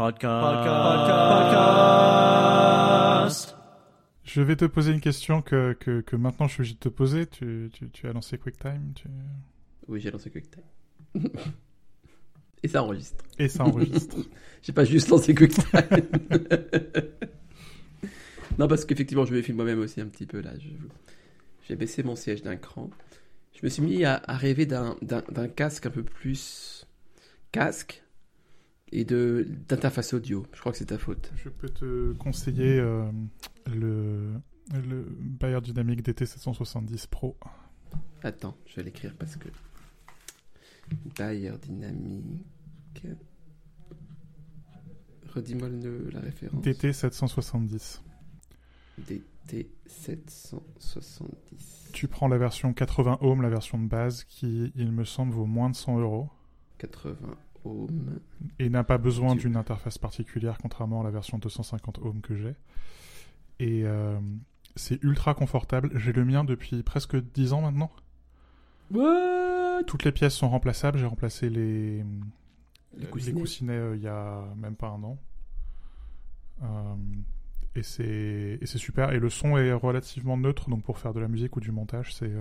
Podcast. Podcast. Je vais te poser une question que, que, que maintenant je suis obligé de te poser. Tu, tu, tu as lancé QuickTime tu... Oui, j'ai lancé QuickTime. Et ça enregistre. Et ça enregistre. j'ai pas juste lancé QuickTime. non, parce qu'effectivement, je me filme moi-même aussi un petit peu là. J'ai baissé mon siège d'un cran. Je me suis mis à, à rêver d'un casque un peu plus casque et de d'interface audio. Je crois que c'est ta faute. Je peux te conseiller euh, le, le Bayer Dynamic DT770 Pro. Attends, je vais l'écrire parce que Bayer Dynamic. Redis-moi la référence. DT770. DT770. Tu prends la version 80 ohms, la version de base, qui, il me semble, vaut moins de 100 euros. 80 Et n'a pas besoin d'une interface particulière, contrairement à la version 250 ohms que j'ai. Et euh, c'est ultra confortable. J'ai le mien depuis presque 10 ans maintenant. What? Toutes les pièces sont remplaçables. J'ai remplacé les, les coussinets, euh, il y a même pas un an. Euh, et c'est super. Et le son est relativement neutre, donc pour faire de la musique ou du montage, c'est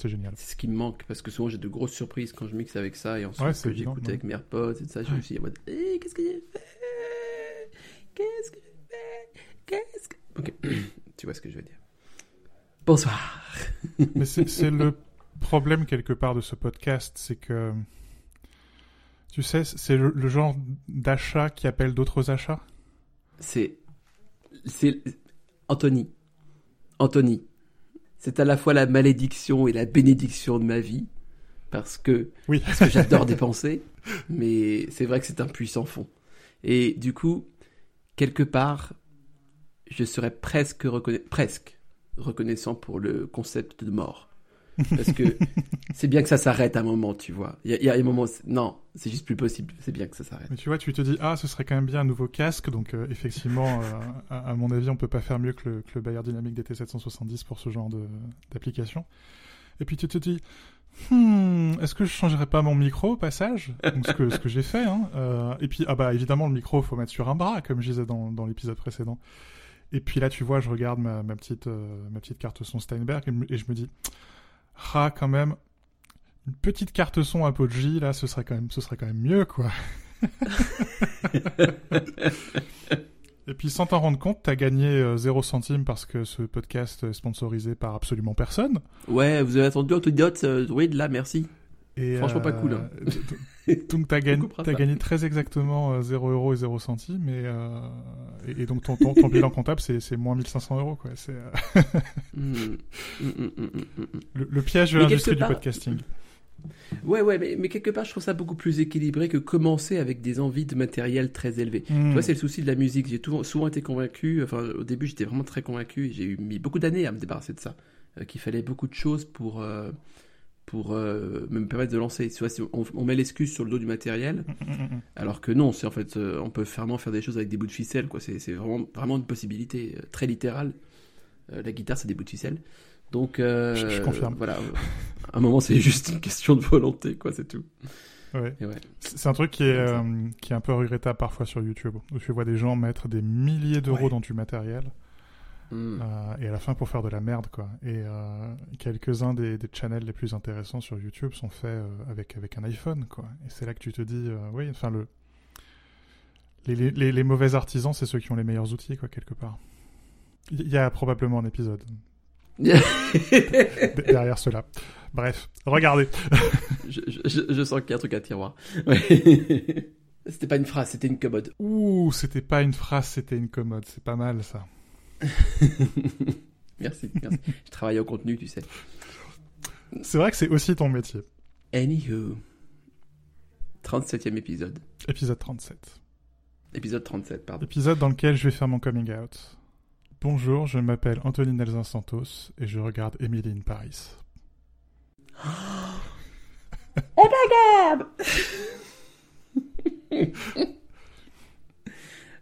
c'est génial. C'est ce qui me manque parce que souvent j'ai de grosses surprises quand je mixe avec ça et ensuite que j'écoute avec mes AirPods et ça, je me suis dit en mode hey, qu'est-ce que j'ai fait? Qu'est-ce que j'ai fait Qu'est-ce que. Ok, tu vois ce que je veux dire. Bonsoir. Mais c'est le problème quelque part de ce podcast, c'est que. Tu sais, c'est le, le, genre d'achat qui appelle d'autres achats? C'est. C'est. Anthony. Anthony c'est à la fois la malédiction et la bénédiction de ma vie. Parce que, oui. parce que j'adore dépenser, mais c'est vrai que c'est un puissant fond. Et du coup, quelque part, je serais presque, presque reconnaissant pour le concept de mort. Parce que c'est bien que ça s'arrête à un moment, tu vois. Il y, a un moment, non, c'est juste plus possible. C'est bien que ça s'arrête. Mais tu vois, tu te dis, ah, ce serait quand même bien un nouveau casque. Donc, euh, effectivement, euh, à, mon avis, on peut pas faire mieux que le, Bayer Dynamic DT770 pour ce genre d'application. Et puis, tu te dis, hmm, est-ce que je changerais pas mon micro au passage? Ce que, j'ai fait. Hein. Euh, et puis, ah bah, évidemment, le micro, faut mettre sur un bras, comme je disais dans, l'épisode précédent. Et puis là, tu vois, je regarde ma petite, ma petite carte son Steinberg et je me dis, ah, quand même, une petite carte son Apogee, là, ce serait quand même, ce serait quand même mieux, quoi. Et puis sans t'en rendre compte, t'as gagné 0 euh, centime parce que ce podcast est sponsorisé par absolument personne. Ouais, vous avez attendu Autodiote, euh, oui, là, merci. Franchement, pas cool. Hein. Euh, donc, t'as gagné, as gagné très exactement 0 euros et 0 centimes. Et, et, donc, ton, ton, ton bilan comptable, c'est moins 1500 euros. Quoi. Mm, mm, mm, le, le, piège de l'industrie du podcasting. Ouais, ouais, mais, mais, quelque part, je trouve ça beaucoup plus équilibré que commencer avec des envies de matériel très élevées. Tu vois, c'est le souci de la musique. J'ai souvent été convaincu, enfin, au début, j'étais vraiment très convaincu, et j'ai mis beaucoup d'années à me débarrasser de ça, qu'il fallait beaucoup de choses pour, pour euh, me permettre de lancer. Tu vois, on, met l'excuse sur le dos du matériel, mm, mm, mm, alors que non, c'est en fait, euh, on peut vraiment faire des choses avec des bouts de ficelle, quoi. C'est vraiment, vraiment une possibilité euh, très littérale. la guitare, c'est des bouts de ficelle. Donc, je, confirme. Voilà, à un moment, c'est juste une question de volonté, quoi, c'est tout. Ouais. C'est un truc qui est, qui est un peu regrettable parfois sur YouTube, où tu vois des gens mettre des milliers d'euros dans du matériel. Hmm. Euh, et à la fin pour faire de la merde quoi. Et euh, quelques-uns des, des, channels les plus intéressants sur YouTube sont faits euh, avec avec un iPhone quoi. Et c'est là que tu te dis oui enfin le les, les, les, mauvais artisans c'est ceux qui ont les meilleurs outils quoi quelque part. Il y a probablement un épisode derrière cela. Bref, regardez. je, je, je, sens qu'il y a un truc à tiroir. c'était pas une phrase, c'était une commode. Ouh, c'était pas une phrase, c'était une commode. C'est pas mal ça. merci, merci. Je travaille au contenu, tu sais. C'est vrai que c'est aussi ton métier. Anywho. 37e épisode. Épisode 37. Épisode 37, pardon. Épisode dans lequel je vais faire mon coming out. Bonjour, je m'appelle Anthony Nelson Santos et je regarde Emily in Paris. oh my god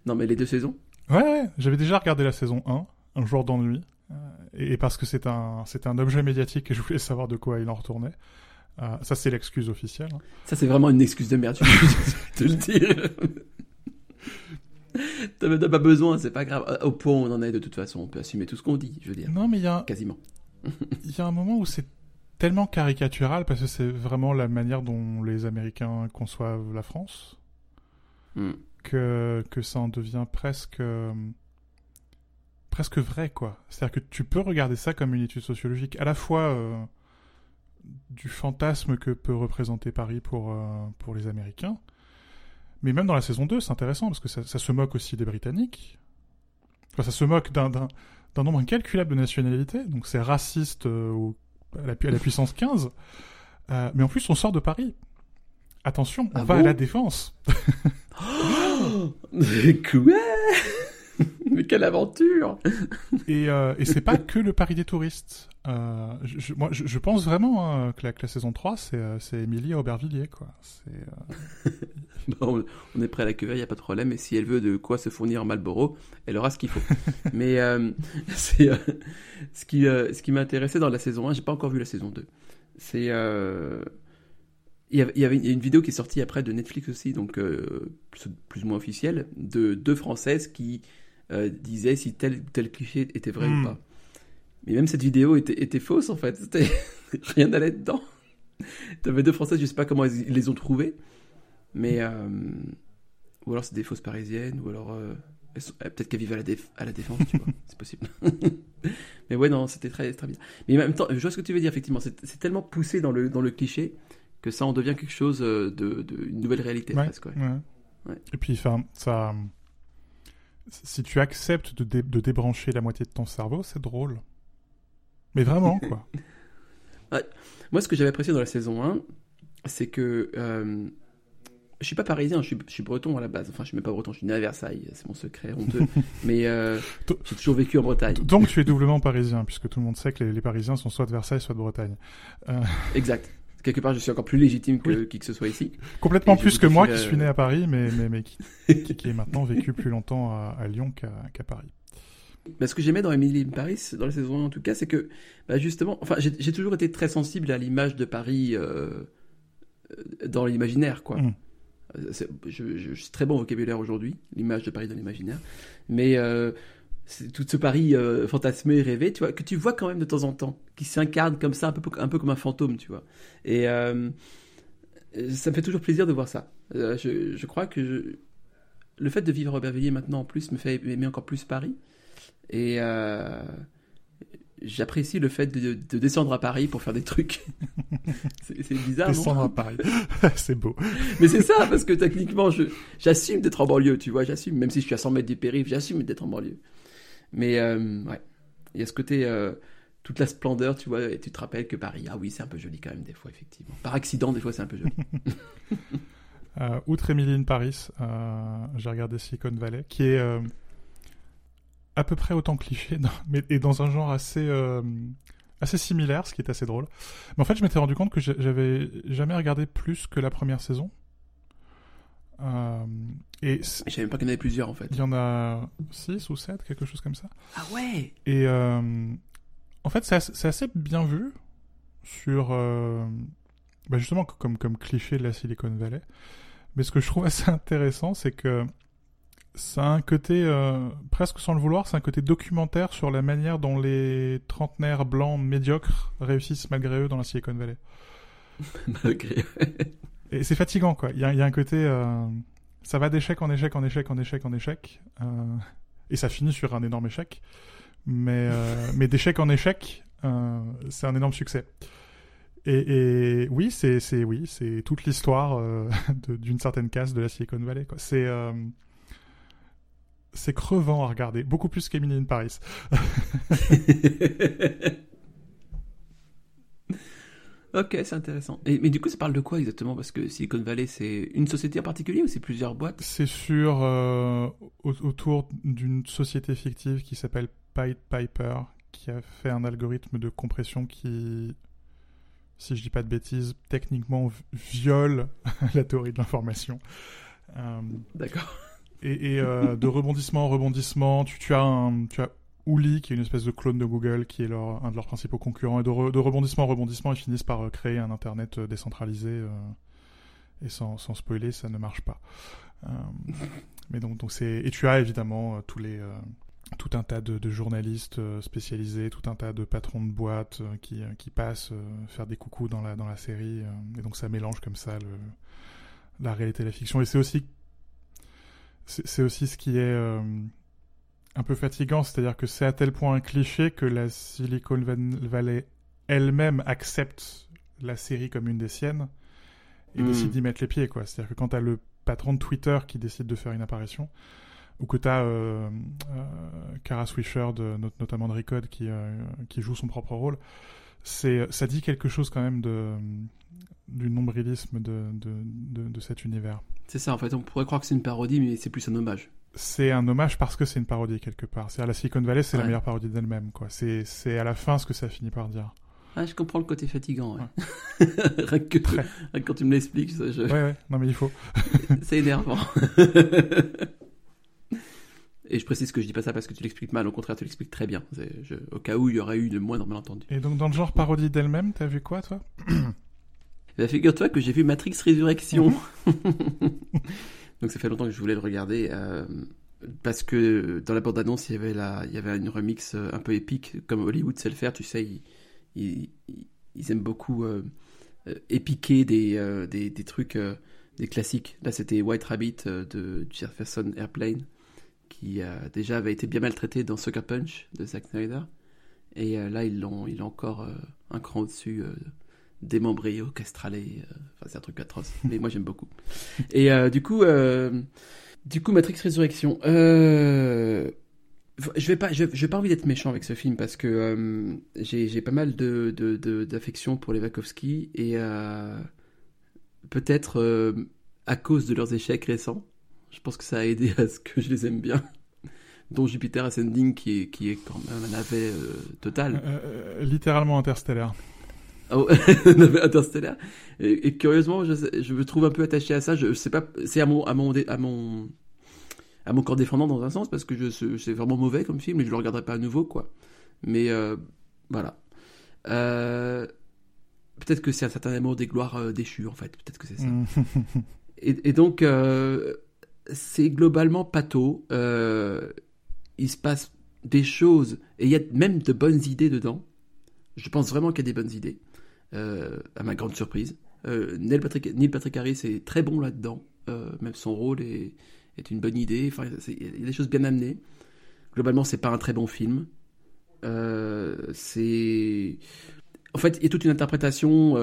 Non mais les deux saisons? Ouais, j'avais déjà regardé la saison 1, Un jour d'ennui, euh, et parce que c'est un, c'est un objet médiatique et je voulais savoir de quoi il en retournait. Euh, ça, c'est l'excuse officielle. Hein. Ça, c'est vraiment une excuse de merde, je peux te le dire. T'as pas besoin, c'est pas grave. Au point où on en est, de toute façon, on peut assumer tout ce qu'on dit, je veux dire. Non, mais il y a. Quasiment. Il y a un moment où c'est tellement caricatural parce que c'est vraiment la manière dont les Américains conçoivent la France Hmm. Que, ça en devient presque. euh, presque vrai, quoi. C'est-à-dire que tu peux regarder ça comme une étude sociologique, à la fois euh, du fantasme que peut représenter Paris pour, euh, pour les Américains, mais même dans la saison 2, c'est intéressant parce que ça, se moque aussi des Britanniques. Enfin, ça se moque d'un, nombre incalculable de nationalités, donc c'est raciste à, la, puissance 15. Euh, mais en plus, on sort de Paris. Attention, on Ah va à la défense. Quoi? Mais quelle aventure Et, euh, et c'est pas que le Paris des touristes. Euh, je, moi, je, je pense vraiment hein, que, la, que la saison 3, c'est, euh, c'est Émilie à Aubervilliers, quoi. C'est, euh, Bon, on est prêt à l'accueillir, il n'y a pas de problème. Et si elle veut de quoi se fournir en Marlboro, elle aura ce qu'il faut. Mais c'est ce qui, ce qui m'a intéressé dans la saison 1, j'ai pas encore vu la saison 2. C'est. Il y, avait, une vidéo qui est sortie après de Netflix aussi, donc euh, plus, ou moins officielle, de deux Françaises qui euh, disaient si tel tel cliché était vrai Hmm. ou pas. Mais même cette vidéo était, était fausse en fait, rien n'allait dedans. T'avais deux Françaises, je sais pas comment ils, les ont trouvées, mais euh, ou alors c'est des fausses parisiennes, ou alors peut-être qu'elles vivent à la, déf- à la défense, tu vois, c'est possible. mais ouais, non, c'était très, très bien. Mais en même temps, je vois ce que tu veux dire, effectivement, c'est c'est tellement poussé dans le, dans le cliché que ça en devient quelque chose euh, de, de une nouvelle réalité ouais, presque. ouais. ouais. Ouais. Et puis, enfin, ça. Si tu acceptes de, dé- de débrancher la moitié de ton cerveau, c'est drôle. Mais vraiment, quoi. Moi, ce que j'avais apprécié dans la saison 1, c'est que euh, je suis pas parisien, je suis, je suis breton à la base. Enfin, je suis même pas breton, je suis né à Versailles, c'est mon secret honteux. Mais euh, j'ai toujours vécu en Bretagne. Donc, tu es doublement parisien, puisque tout le monde sait que les, les Parisiens sont soit de Versailles, soit de Bretagne. Exact. Quelque part, je suis encore plus légitime que qui que ce soit ici. Complètement plus que moi, qui euh, suis né à Paris, mais, mais, mais qui, qui, est maintenant vécu plus longtemps à, à Lyon qu'à Paris. Mais ce que j'aimais dans Emily in Paris, dans la saison 1 en tout cas, c'est que bah, justement, enfin, j'ai toujours été très sensible à l'image de Paris euh, euh, dans l'imaginaire, quoi. Mm. Euh, c'est- Je, je, je suis très bon vocabulaire aujourd'hui, l'image de Paris dans l'imaginaire, mais euh, tout ce Paris euh, fantasmé, rêvé, tu vois, que tu vois quand même de temps en temps, qui s'incarne comme ça, un peu, un peu comme un fantôme, tu vois. Et euh, ça me fait toujours plaisir de voir ça. Euh, je, je crois que je- le fait de vivre à Aubervilliers maintenant en plus me fait aimer encore plus Paris. Et j'apprécie le fait de, de descendre à Paris pour faire des trucs. c'est bizarre, Descendre non à Paris. c'est beau. Mais c'est ça, parce que techniquement, j'assume d'être en banlieue, tu vois, j'assume, même si je suis à 100 mètres du périph', j'assume d'être en banlieue. Mais euh, ouais, il y a ce côté, euh, toute la splendeur, tu vois, et tu te rappelles que Paris, ah oui, c'est un peu joli quand même, des fois, effectivement. Par accident, des fois, c'est un peu joli. Euh, outre Emily in Paris, euh, j'ai regardé Silicon Valley, qui est euh, à peu près autant cliché, dans- mais et dans un genre assez euh, assez similaire, ce qui est assez drôle. Mais en fait, je m'étais rendu compte que j'a- j'avais jamais regardé plus que la première saison. Et Je savais même pas qu'il y en avait plusieurs, en fait. il y en a 6 ou 7, quelque chose comme ça. Ah ouais Et euh, en fait, c'est assez, bien vu sur euh, bah justement comme comme cliché de la Silicon Valley. Mais ce que je trouve assez intéressant, c'est que ça a un côté euh, presque sans le vouloir, c'est un côté documentaire sur la manière dont les trentenaires blancs médiocres réussissent malgré eux dans la Silicon Valley. Malgré. Et c'est fatigant, quoi. Il y a, il y a un côté. Ça va d'échec en échec en échec en échec en échec. euh, et ça finit sur un énorme échec. Mais, euh, mais d'échec en échec, euh, c'est un énorme succès. Et, et oui, c'est c'est- oui, c'est toute l'histoire d'une certaine case de la Silicon Valley. C'est. c'est crevant à regarder, beaucoup plus qu'Emily in Paris. ok, c'est intéressant. Et, mais du coup, ça parle de quoi exactement? Parce que Silicon Valley, c'est une société en particulier ou c'est plusieurs boîtes? C'est sur euh, au- autour d'une société fictive qui s'appelle Pied Piper, qui a fait un algorithme de compression qui, si je dis pas de bêtises, techniquement viole la théorie de l'information. Euh, D'accord. et et, euh, de rebondissement en rebondissement, tu, tu as un, tu as Ouli qui est une espèce de clone de Google qui est un de leurs principaux concurrents et de, re- de rebondissement en rebondissement ils finissent par euh, créer un internet euh, décentralisé euh, et sans, spoiler ça ne marche pas. Mais donc, c'est et tu as évidemment tout un tas de, journalistes spécialisés, tout un tas de patrons de boîtes qui, passent faire des coucous dans la, série. et donc ça mélange comme ça la réalité et la fiction. Et c'est aussi, c'est aussi ce qui est un peu fatigant, c'est-à-dire que c'est à tel point un cliché que la Silicon Valley elle-même accepte la série comme une des siennes et hmm. décide d'y mettre les pieds, quoi. C'est-à-dire que quand t'as le patron de Twitter qui décide de faire une apparition, ou que t'as euh, euh, Kara Swisher, de, notamment de Recode, qui, euh, qui joue son propre rôle, c'est ça dit quelque chose quand même de du nombrilisme de, de, de, de cet univers. C'est ça, en fait, on pourrait croire que c'est une parodie, mais c'est plus un hommage c'est un hommage parce que c'est une parodie quelque part. C'est à la Silicon Valley, c'est la meilleure parodie d'elle-même, quoi. C'est, c'est à la fin ce que ça finit par dire. Ah, je comprends le côté fatigant. Ouais. rien, que, quand tu me l'expliques, ça, je... Ouais, ouais, non mais il faut. c'est énervant. Et je précise que je dis pas ça parce que tu l'expliques mal, au contraire, tu l'expliques très bien. Au cas où il y aurait eu le moindre malentendu. Et donc, dans le genre parodie d'elle-même, t'as vu quoi, toi? Bah, Figure-toi que j'ai vu Matrix Résurrection. Donc ça fait longtemps que je voulais le regarder. Euh, parce que dans la bande-annonce, il, y avait la, il y avait une remix euh, un peu épique, comme Hollywood sait le faire. Tu sais, ils, ils, aiment beaucoup euh, épiquer des, des, des, trucs, des classiques. Là, c'était White Rabbit de Jefferson Airplane, qui déjà avait été bien maltraité dans Sucker Punch de Zack Snyder. Et là, ils l'ont, ils encore un cran au-dessus démembré, castralé. Euh, enfin, c'est un truc atroce. Mais moi, j'aime beaucoup. Et euh, du coup, euh, du coup, Matrix Résurrection. je vais pas, je, vais pas envie d'être méchant avec ce film parce que j'ai pas mal de d'affection pour les Wachowski et peut-être à cause de leurs échecs récents. Je pense que ça a aidé à ce que je les aime bien dont Jupiter Ascending qui est, qui est quand même un navet total. littéralement interstellaire. Oh, Interstellar. Et, et, curieusement, je, je, me trouve un peu attaché à ça. Je, sais pas, c'est à mon, à mon, à mon, à mon corps défendant dans un sens parce que je, c'est vraiment mauvais comme film et je le regarderai pas à nouveau, quoi. Mais euh, voilà. Euh, peut-être que c'est un certain amour des gloires euh, déchues, en fait. Peut-être que c'est ça. et, et, donc, euh, c'est globalement pato. Il se passe des choses et il y a même de bonnes idées dedans. Je pense vraiment qu'il y a des bonnes idées. Euh, à ma grande surprise. Euh, Neil, Patrick, Neil Patrick Harris est très bon là-dedans, euh, même son rôle est, est, une bonne idée, enfin, il y a des choses bien amenées. Globalement, c'est pas un très bon film. c'est. En fait, il y a toute une interprétation,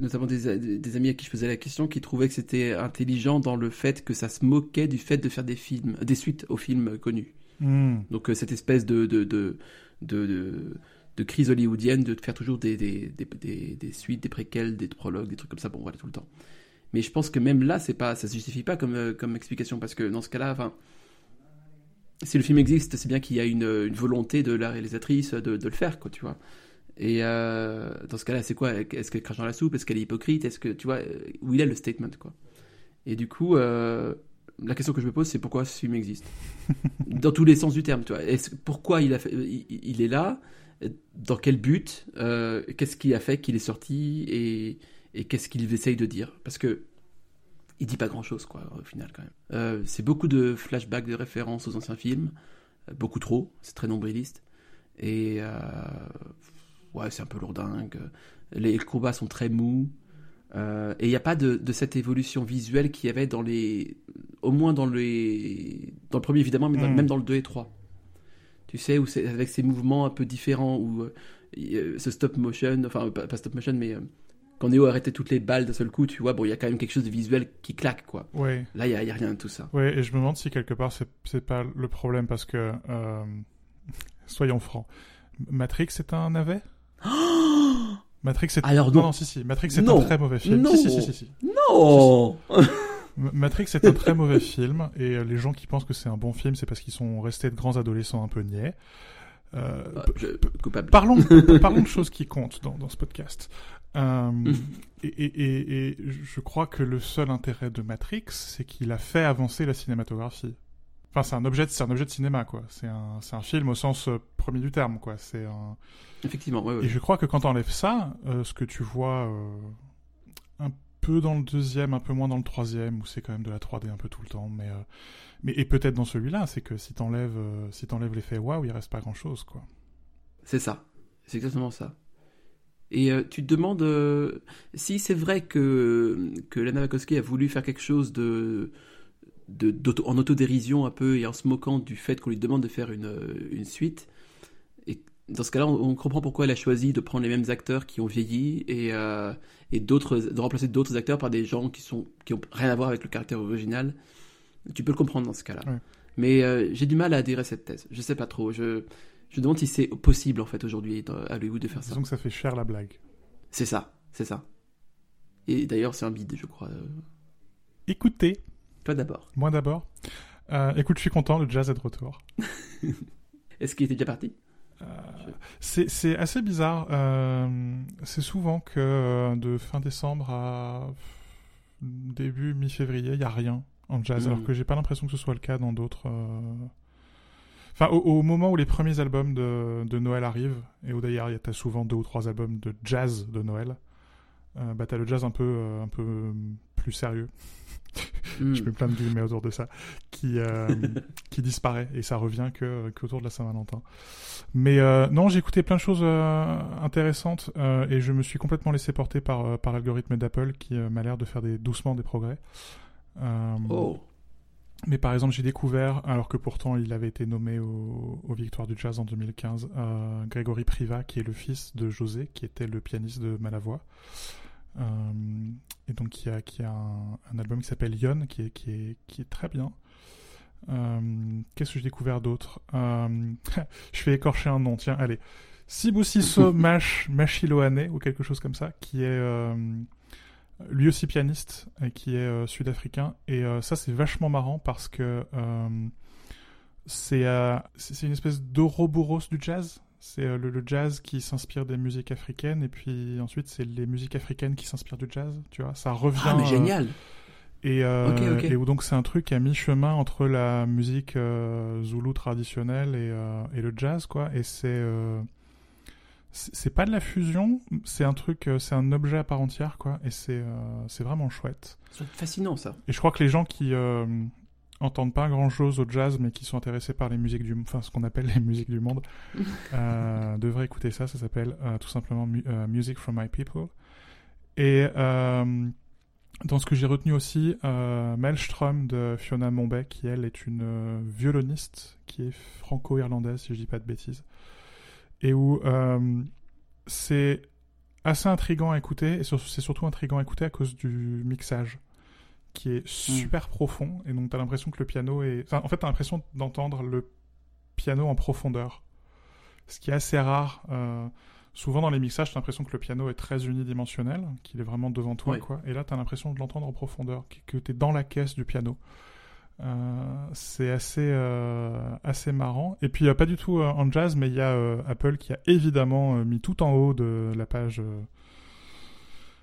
notamment des, des, amis à qui je faisais la question, qui trouvaient que c'était intelligent dans le fait que ça se moquait du fait de faire des films, des suites aux films connus. Hmm. Donc cette espèce de, de, de, de de crise hollywoodienne de faire toujours des, des, des, des, suites, des préquels, des prologues, des trucs comme ça, bon voilà, tout le temps. Mais je pense que même là, c'est pas, ça se justifie pas comme, euh, comme explication, parce que dans ce cas-là, enfin, si le film existe, c'est bien qu'il y a une, une, volonté de la réalisatrice de, de, le faire, quoi, tu vois. Et euh, dans ce cas-là, c'est quoi? Est-ce qu'elle crache dans la soupe? Est-ce qu'elle est hypocrite? Est-ce que, tu vois, euh, où il est le statement, quoi? Et du coup, la question que je me pose, c'est pourquoi ce film existe? Dans tous les sens du terme, tu vois. Pourquoi il, a fait, il est là? Dans quel but, euh, qu'est-ce qui a fait qu'il est sorti et, et qu'est-ce qu'il essaye de dire. Parce que il dit pas grand-chose, quoi, au final, quand même. Euh, c'est beaucoup de flashbacks, de références aux anciens films, euh, beaucoup trop, c'est très nombriliste. Et ouais, c'est un peu lourdingue. Les combats sont très mous. et il n'y a pas de, de, cette évolution visuelle qu'il y avait dans les. Au moins dans, les, dans le premier, évidemment, mais hmm. même dans le 2 et 3 tu sais, où avec ces mouvements un peu différents, où euh, ce stop motion, enfin pas, stop motion, mais euh, quand Neo arrêtait toutes les balles d'un seul coup, tu vois, bon, il y a quand même quelque chose de visuel qui claque, quoi. Ouais. Là, il n'y a, rien de tout ça. Ouais, et je me demande si quelque part, c'est pas le problème, parce que, euh, soyons francs, Matrix est un navet? Matrix est... Alors non. non, si, si, Matrix est un très mauvais film. Non. Si, si, si, si, Non Matrix est un très mauvais film et euh, les gens qui pensent que c'est un bon film, c'est parce qu'ils sont restés de grands adolescents un peu niais. Euh, bah, parlons, parlons de choses qui comptent dans, dans ce podcast. Euh, et, et, et, je crois que le seul intérêt de Matrix, c'est qu'il a fait avancer la cinématographie. Enfin, c'est un objet, c'est un objet de cinéma, quoi. C'est un, c'est un film au sens euh, premier du terme, quoi. C'est un. Effectivement, ouais, ouais. Et je crois que quand on enlève ça, euh, ce que tu vois un peu dans le deuxième, un peu moins dans le troisième, où c'est quand même de la 3D un peu tout le temps. Mais, mais et peut-être dans celui-là, c'est que si t'enlèves si t'enlèves l'effet waouh, il reste pas grand-chose, quoi. C'est ça. C'est exactement ça. Et tu te demandes si c'est vrai que, que Lana Wachowski a voulu faire quelque chose de, de, en autodérision un peu et en se moquant du fait qu'on lui demande de faire une suite. Dans ce cas-là, on, comprend pourquoi elle a choisi de prendre les mêmes acteurs qui ont vieilli et, et d'autres, de remplacer d'autres acteurs par des gens qui sont qui ont rien à voir avec le caractère original. Tu peux le comprendre dans ce cas-là. Mais j'ai du mal à adhérer à cette thèse. Je sais pas trop. Je je demande si c'est possible en fait aujourd'hui à Hollywood de faire ça. Disons que ça fait cher la blague. C'est ça, c'est ça. Et d'ailleurs, c'est un bide, je crois. Écoutez. Toi d'abord. Moi d'abord. Euh, écoute, je suis content, le jazz est de retour. Est-ce qu'il était déjà parti? Euh, C'est assez bizarre. Euh, c'est souvent que de fin décembre à début mi-février, il n'y a rien en jazz, hmm. alors que j'ai pas l'impression que ce soit le cas dans d'autres Enfin, au, moment où les premiers albums de, de Noël arrivent, et où d'ailleurs il y a souvent deux ou trois albums de jazz de Noël, euh, bah t'as le jazz un peu, euh, un peu plus sérieux. Hmm. Je mets plein de guillemets autour de ça, qui, euh, qui disparaît et ça revient que qu'autour de la Saint-Valentin. Mais euh, non, j'ai écouté plein de choses intéressantes et je me suis complètement laissé porter par par l'algorithme d'Apple qui m'a l'air de faire des doucement des progrès. oh. Mais par exemple, j'ai découvert, alors que pourtant il avait été nommé aux Victoires du Jazz en 2015, euh, Grégory Priva, qui est le fils de José, qui était le pianiste de Malavoie. Euh, et donc a, qui a un, album qui s'appelle Yon, qui est, qui, est, qui est très bien. Euh, Qu'est-ce que j'ai découvert d'autre? Euh, Je vais écorcher un nom, tiens, allez. Sibusiso Mash Machiloane, ou quelque chose comme ça, qui est lui aussi pianiste et qui est euh, sud-africain et euh, ça c'est vachement marrant parce que euh, c'est c'est une espèce d'ouroboros du jazz c'est le, jazz qui s'inspire des musiques africaines et puis ensuite c'est les musiques africaines qui s'inspirent du jazz tu vois. Ça revient ah mais génial. et, et donc c'est un truc à mi-chemin entre la musique zoulou traditionnelle et, et, le jazz quoi. Et c'est c'est pas de la fusion, c'est un truc, euh, c'est un objet à part entière, quoi, et c'est euh, c'est vraiment chouette. C'est fascinant, ça. Et je crois que les gens qui euh, entendent pas grand chose au jazz, mais qui sont intéressés par les musiques du, enfin, ce qu'on appelle les musiques du monde, devraient écouter ça. Ça s'appelle tout simplement Music from My People. Et dans ce que j'ai retenu aussi, Maelstrom de Fiona Mombay, qui elle est une violoniste qui est franco-irlandaise, si je dis pas de bêtises et où euh, c'est assez intrigant à écouter, et c'est surtout intrigant à écouter à cause du mixage, qui est hmm. super profond, et donc t'as l'impression que le piano est... Enfin, en fait, t'as l'impression d'entendre le piano en profondeur, ce qui est assez rare. Euh... Souvent dans les mixages, t'as l'impression que le piano est très unidimensionnel, qu'il est vraiment devant toi, quoi. Et là, t'as l'impression de l'entendre en profondeur, que t'es dans la caisse du piano. Euh, c'est assez euh, assez marrant. Et puis pas du tout euh, en jazz, mais il y a Apple qui a évidemment mis tout en haut de la page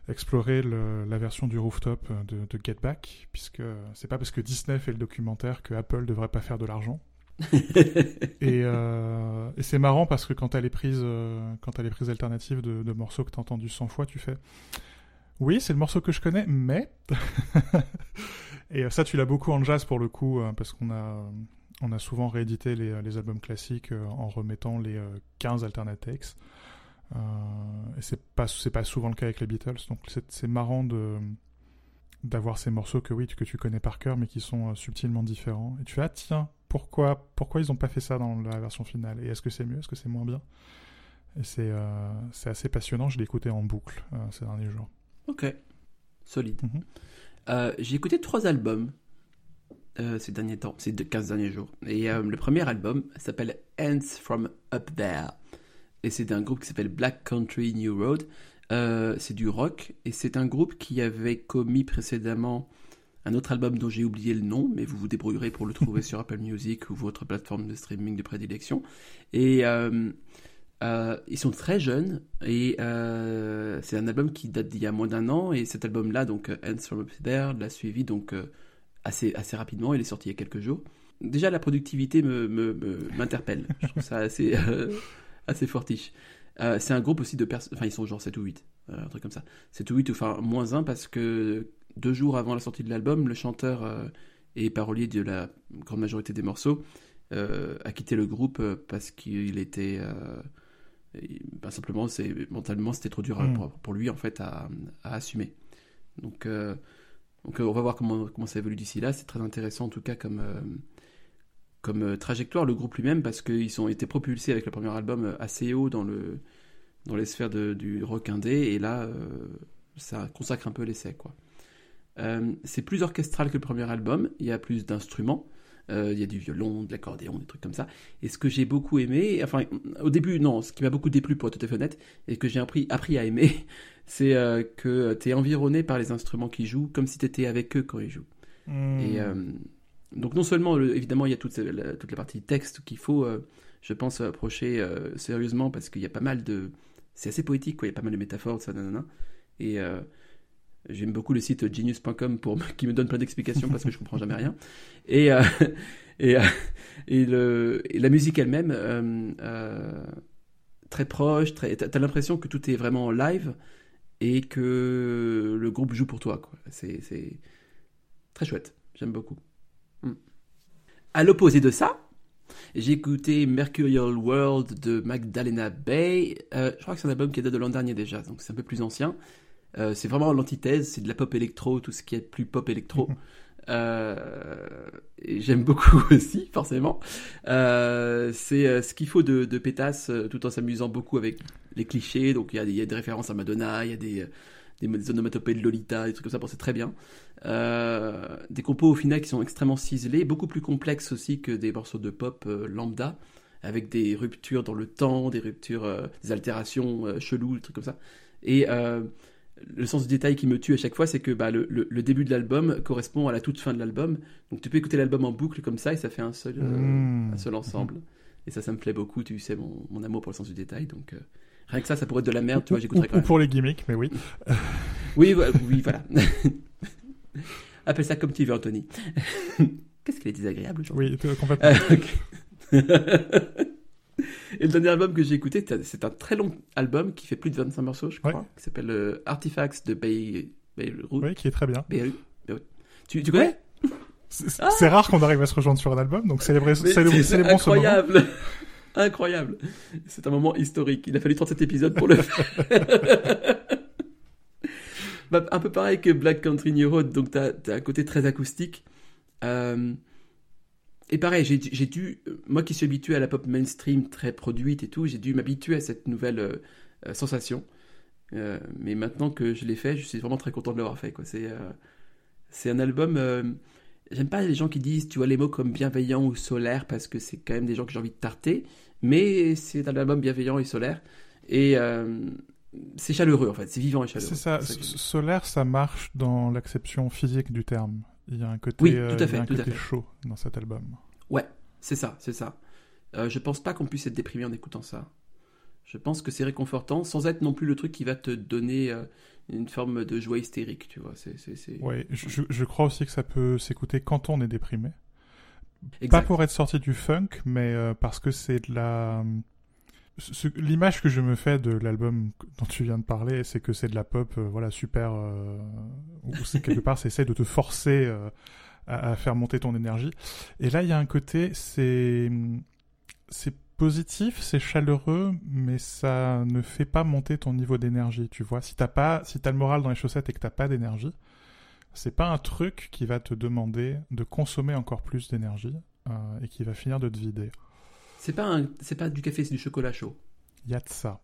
explorer la version du rooftop de, Get Back, puisque c'est pas parce que Disney fait le documentaire que Apple devrait pas faire de l'argent. et, et c'est marrant parce que quand t'as les prises, quand t'as les prises alternatives de, de morceaux que t'as entendus 100 fois, tu fais oui, c'est le morceau que je connais, mais Et euh, ça, tu l'as beaucoup en jazz pour le coup, euh, parce qu'on a, on a souvent réédité les, les albums classiques euh, en remettant les 15 alternate takes. et c'est pas, c'est pas souvent le cas avec les Beatles, donc c'est marrant de d'avoir ces morceaux que oui que tu connais par cœur mais qui sont subtilement différents et tu fais ah tiens pourquoi pourquoi ils ont pas fait ça dans la version finale? Et est-ce que c'est mieux? Est-ce que c'est moins bien? Et c'est c'est assez passionnant je l'ai écouté en boucle ces derniers jours ok solide mhm. Euh, j'ai écouté trois albums euh, ces derniers temps, ces 15 derniers jours. Et euh, le premier album s'appelle Ants from Up There. Et c'est d'un groupe qui s'appelle Black Country New Road. c'est du rock. Et c'est un groupe qui avait commis précédemment un autre album dont j'ai oublié le nom, mais vous vous débrouillerez pour le trouver sur Apple Music ou votre plateforme de streaming de prédilection. Et euh, ils sont très jeunes et euh, c'est un album qui date d'il y a moins d'un an et cet album-là, donc euh, Ends from Up There, l'a suivi donc assez, assez rapidement. Il est sorti il y a quelques jours. Déjà, la productivité me, m'interpelle. Me, Je trouve ça assez, assez fortiche. c'est un groupe aussi de personnes, enfin ils sont genre 7 ou 8. un truc comme ça. C'est tout 8, enfin moins 1 parce que deux jours avant la sortie de l'album, le chanteur et parolier de la grande majorité des morceaux a quitté le groupe parce qu'il était bah, simplement, c'est mentalement, c'était trop dur mm. pour, lui en fait à, assumer. Donc, donc on va voir comment, comment ça évolue d'ici là. C'est très intéressant en tout cas comme, comme euh, trajectoire le groupe lui-même parce qu'ils ont été propulsés avec le premier album euh, assez haut dans, le, dans les sphères du rock indé et là euh, ça consacre un peu l'essai quoi. c'est plus orchestral que le premier album, il y a plus d'instruments, il y a du violon, de l'accordéon, des trucs comme ça. Et ce que j'ai beaucoup aimé, enfin au début non, ce qui m'a beaucoup déplu pour être tout à fait honnête, et que j'ai appris, appris à aimer, c'est que tu es environné par les instruments qui jouent comme si tu étais avec eux quand ils jouent. Hmm. Et donc non seulement, évidemment, il y a toute la, toute la partie texte qu'il faut, euh, je pense, approcher euh, sérieusement parce qu'il y a pas mal de... C'est assez poétique, quoi. il y a pas mal de métaphores, ça, nanana. Et euh, j'aime beaucoup le site genius.com pour qui me donne plein d'explications parce que je comprends jamais rien. Et, et, la musique elle-même, très proche, très, t'as, l'impression que tout est vraiment live et que le groupe joue pour toi. Quoi. C'est très chouette, j'aime beaucoup. À l'opposé de ça, j'ai écouté Mercurial World de Magdalena Bay. Euh, je crois que c'est un album qui date de l'an dernier déjà, donc c'est un peu plus ancien. Euh, c'est vraiment l'antithèse, c'est de la pop électro, tout ce qui est plus pop électro. Euh, j'aime beaucoup aussi, forcément. c'est ce qu'il faut de, de pétasse, tout en s'amusant beaucoup avec les clichés. Donc il y, y, a des références à Madonna, il y a des, des onomatopées de Lolita, des trucs comme ça, bon, c'est très bien. Euh, des compos au final qui sont extrêmement ciselés, beaucoup plus complexes aussi que des morceaux de pop euh, lambda, avec des ruptures dans le temps, des ruptures, euh, des altérations cheloues, des trucs comme ça. Et le sens du détail qui me tue à chaque fois, c'est que bah, le, le, début de l'album correspond à la toute fin de l'album. Donc tu peux écouter l'album en boucle comme ça et ça fait un seul, mmh. un seul ensemble. Et ça, ça me plaît beaucoup. Tu sais mon, mon amour pour le sens du détail. Donc Rien que ça, ça pourrait être de la merde, tu vois, j'écouterais quand même. Ou pour les gimmicks, mais oui. oui, oui, voilà. Appelle ça comme tu veux, Anthony. Qu'est-ce qu'il est désagréable aujourd'hui Oui, complètement. Euh, Et le dernier album que j'ai écouté, c'est un très long album qui fait plus de 25 morceaux, je crois, qui s'appelle euh, Artifacts de Bay... Beirut. Oui, qui est très bien. Tu, tu connais? C'est rare qu'on arrive à se rejoindre sur un album, donc célébrez, célébrons ce moment. Incroyable Incroyable. C'est un moment historique. Il a fallu 37 épisodes pour le faire. Bah, un peu pareil que Black Country New Road, donc tu as, un côté très acoustique. Euh, et pareil, j'ai dû, moi qui suis habitué à la pop mainstream très produite et tout, j'ai dû m'habituer à cette nouvelle euh, sensation. Euh, mais maintenant que je l'ai fait, je suis vraiment très content de l'avoir fait. C'est un album. J'aime pas les gens qui disent, tu vois, les mots comme bienveillant ou solaire parce que c'est quand même des gens que j'ai envie de tarter mais c'est un album bienveillant et solaire. Et euh, c'est chaleureux en fait, c'est vivant et chaleureux. C'est ça, solaire, ça marche dans l'acception physique du terme. Il y a un côté, oui, tout à fait, un tout côté à fait. chaud dans cet album. Ouais, c'est ça, c'est ça. Euh, je pense pas qu'on puisse être déprimé en écoutant ça. Je pense que c'est réconfortant, sans être non plus le truc qui va te donner euh, une forme de joie hystérique, tu vois. C'est, je, je, crois aussi que ça peut s'écouter quand on est déprimé. Pas pour être sorti du funk, mais euh, parce que c'est de la. L'image que je me fais de l'album dont tu viens de parler, c'est que c'est de la pop, euh, voilà, super. Euh, ou c'est quelque part, c'est essaie de te forcer à, à, faire monter ton énergie. Et là, il y a un côté, c'est. C'est positif, c'est chaleureux, mais ça ne fait pas monter ton niveau d'énergie, tu vois. Si t'as pas, si t'as le moral dans les chaussettes et que t'as pas d'énergie, c'est pas un truc qui va te demander de consommer encore plus d'énergie euh, et qui va finir de te vider. C'est pas c'est pas du café, c'est du chocolat chaud. Il y a de ça.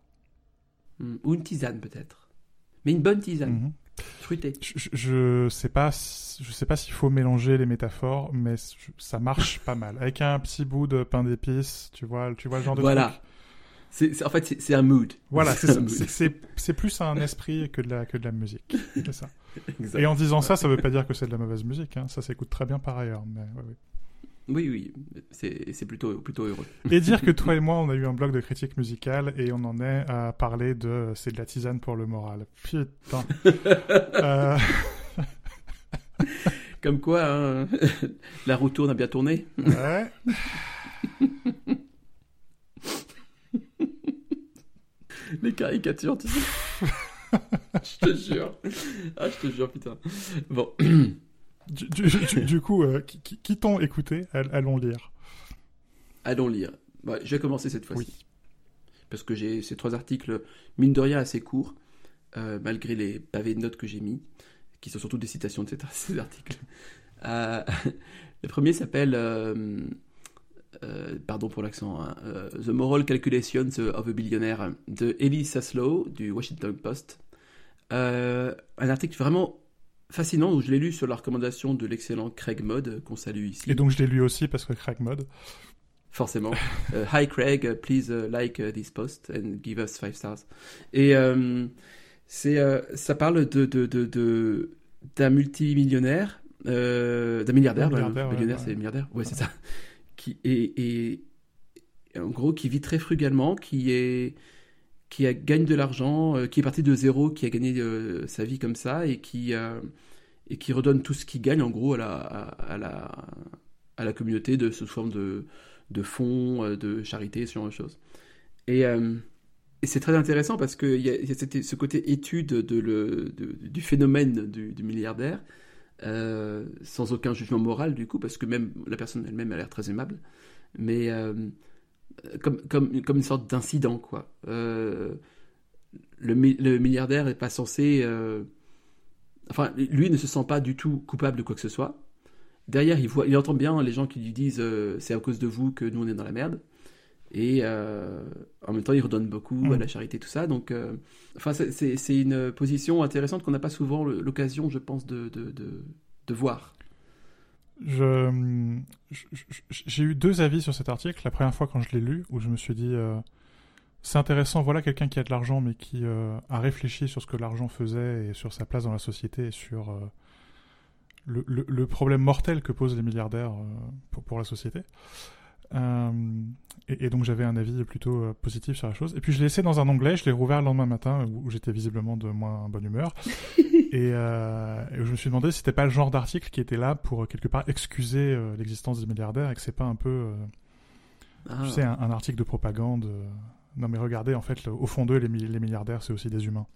Hmm, ou une tisane peut-être. Mais une bonne tisane. Fruitée. Je, je, sais pas, je sais pas s'il faut mélanger les métaphores, mais ça marche pas mal. Avec un petit bout de pain d'épices, tu vois, tu vois le genre de voilà. C'est, en fait, c'est, un mood. Voilà, c'est, plus un esprit que de la, que de la musique. C'est ça. Et en disant ça, ça veut pas dire que c'est de la mauvaise musique. Hein. Ça s'écoute très bien par ailleurs. Mais, Oui, oui, c'est plutôt, plutôt heureux. Et dire que toi et moi, on a eu un blog de critique musicale et on en est à parler de c'est de la tisane pour le moral. Putain. euh... Comme quoi, hein, la roue tourne a bien tourné. Ouais. Les caricatures, tu sais. je te jure. Ah, je te jure, putain. Bon. Du, coup, euh, qui, qui, t'ont écouté? Allons lire. Allons lire. je vais commencer cette fois-ci. Parce que j'ai ces trois articles, mine de rien, assez courts, euh, malgré les pavés de notes que j'ai mis, qui sont surtout des citations de ces, articles. Euh, le premier s'appelle, pardon pour l'accent, hein, The Moral Calculations of a Billionaire de Ellie Saslow du Washington Post. un article vraiment fascinant, je l'ai lu sur la recommandation de l'excellent Craig Mode, qu'on salue ici. Et donc je l'ai lu aussi parce que Craig Mode. Forcément. Euh, hi Craig, please uh, like this post and give us five stars. Et euh, c'est, euh, ça parle de, de, de, d'un multimillionnaire, d'un milliardaire, millionnaire c'est milliardaire, ouais, c'est ça, qui est, et, en gros qui vit très frugalement, qui est qui gagne de l'argent, qui est parti de zéro, qui a gagné sa vie comme ça et qui et qui redonne tout ce qu'il gagne en gros à la, à, la, à la communauté de sous forme de, de fonds, euh, de charité, ce genre de choses. Et, euh, c'est très intéressant parce qu'il y a, y a ce côté étude de le, du phénomène du, milliardaire, euh, sans aucun jugement moral du coup, parce que même la personne elle-même a l'air très aimable, mais comme, comme, comme une sorte d'incident quoi. le, le, milliardaire n'est pas censé Enfin, lui ne se sent pas du tout coupable de quoi que ce soit. Derrière, il, voit, il entend bien les gens qui lui disent euh, c'est à cause de vous que nous on est dans la merde. Et euh, en même temps, il redonne beaucoup à mm. la charité, tout ça. Donc, euh, enfin, c'est une position intéressante qu'on n'a pas souvent l'occasion, je pense, de, de, de, voir. J'ai eu deux avis sur cet article. La première fois quand je l'ai lu, où je me suis dit c'est intéressant. Voilà quelqu'un qui a de l'argent, mais qui euh, a réfléchi sur ce que l'argent faisait et sur sa place dans la société et sur euh, le, le, problème mortel que posent les milliardaires euh, pour, pour, la société. Et, et, donc j'avais un avis plutôt positif sur la chose. Et puis je l'ai laissé dans un onglet, je l'ai rouvert le lendemain matin où, j'étais visiblement de moins bonne humeur. et, et, je me suis demandé si c'était pas le genre d'article qui était là pour quelque part excuser l'existence des milliardaires et que c'est pas un peu, ah. tu sais, un, un, article de propagande. Non, mais regardez, en fait, au fond d'eux, les, les milliardaires, c'est aussi des humains.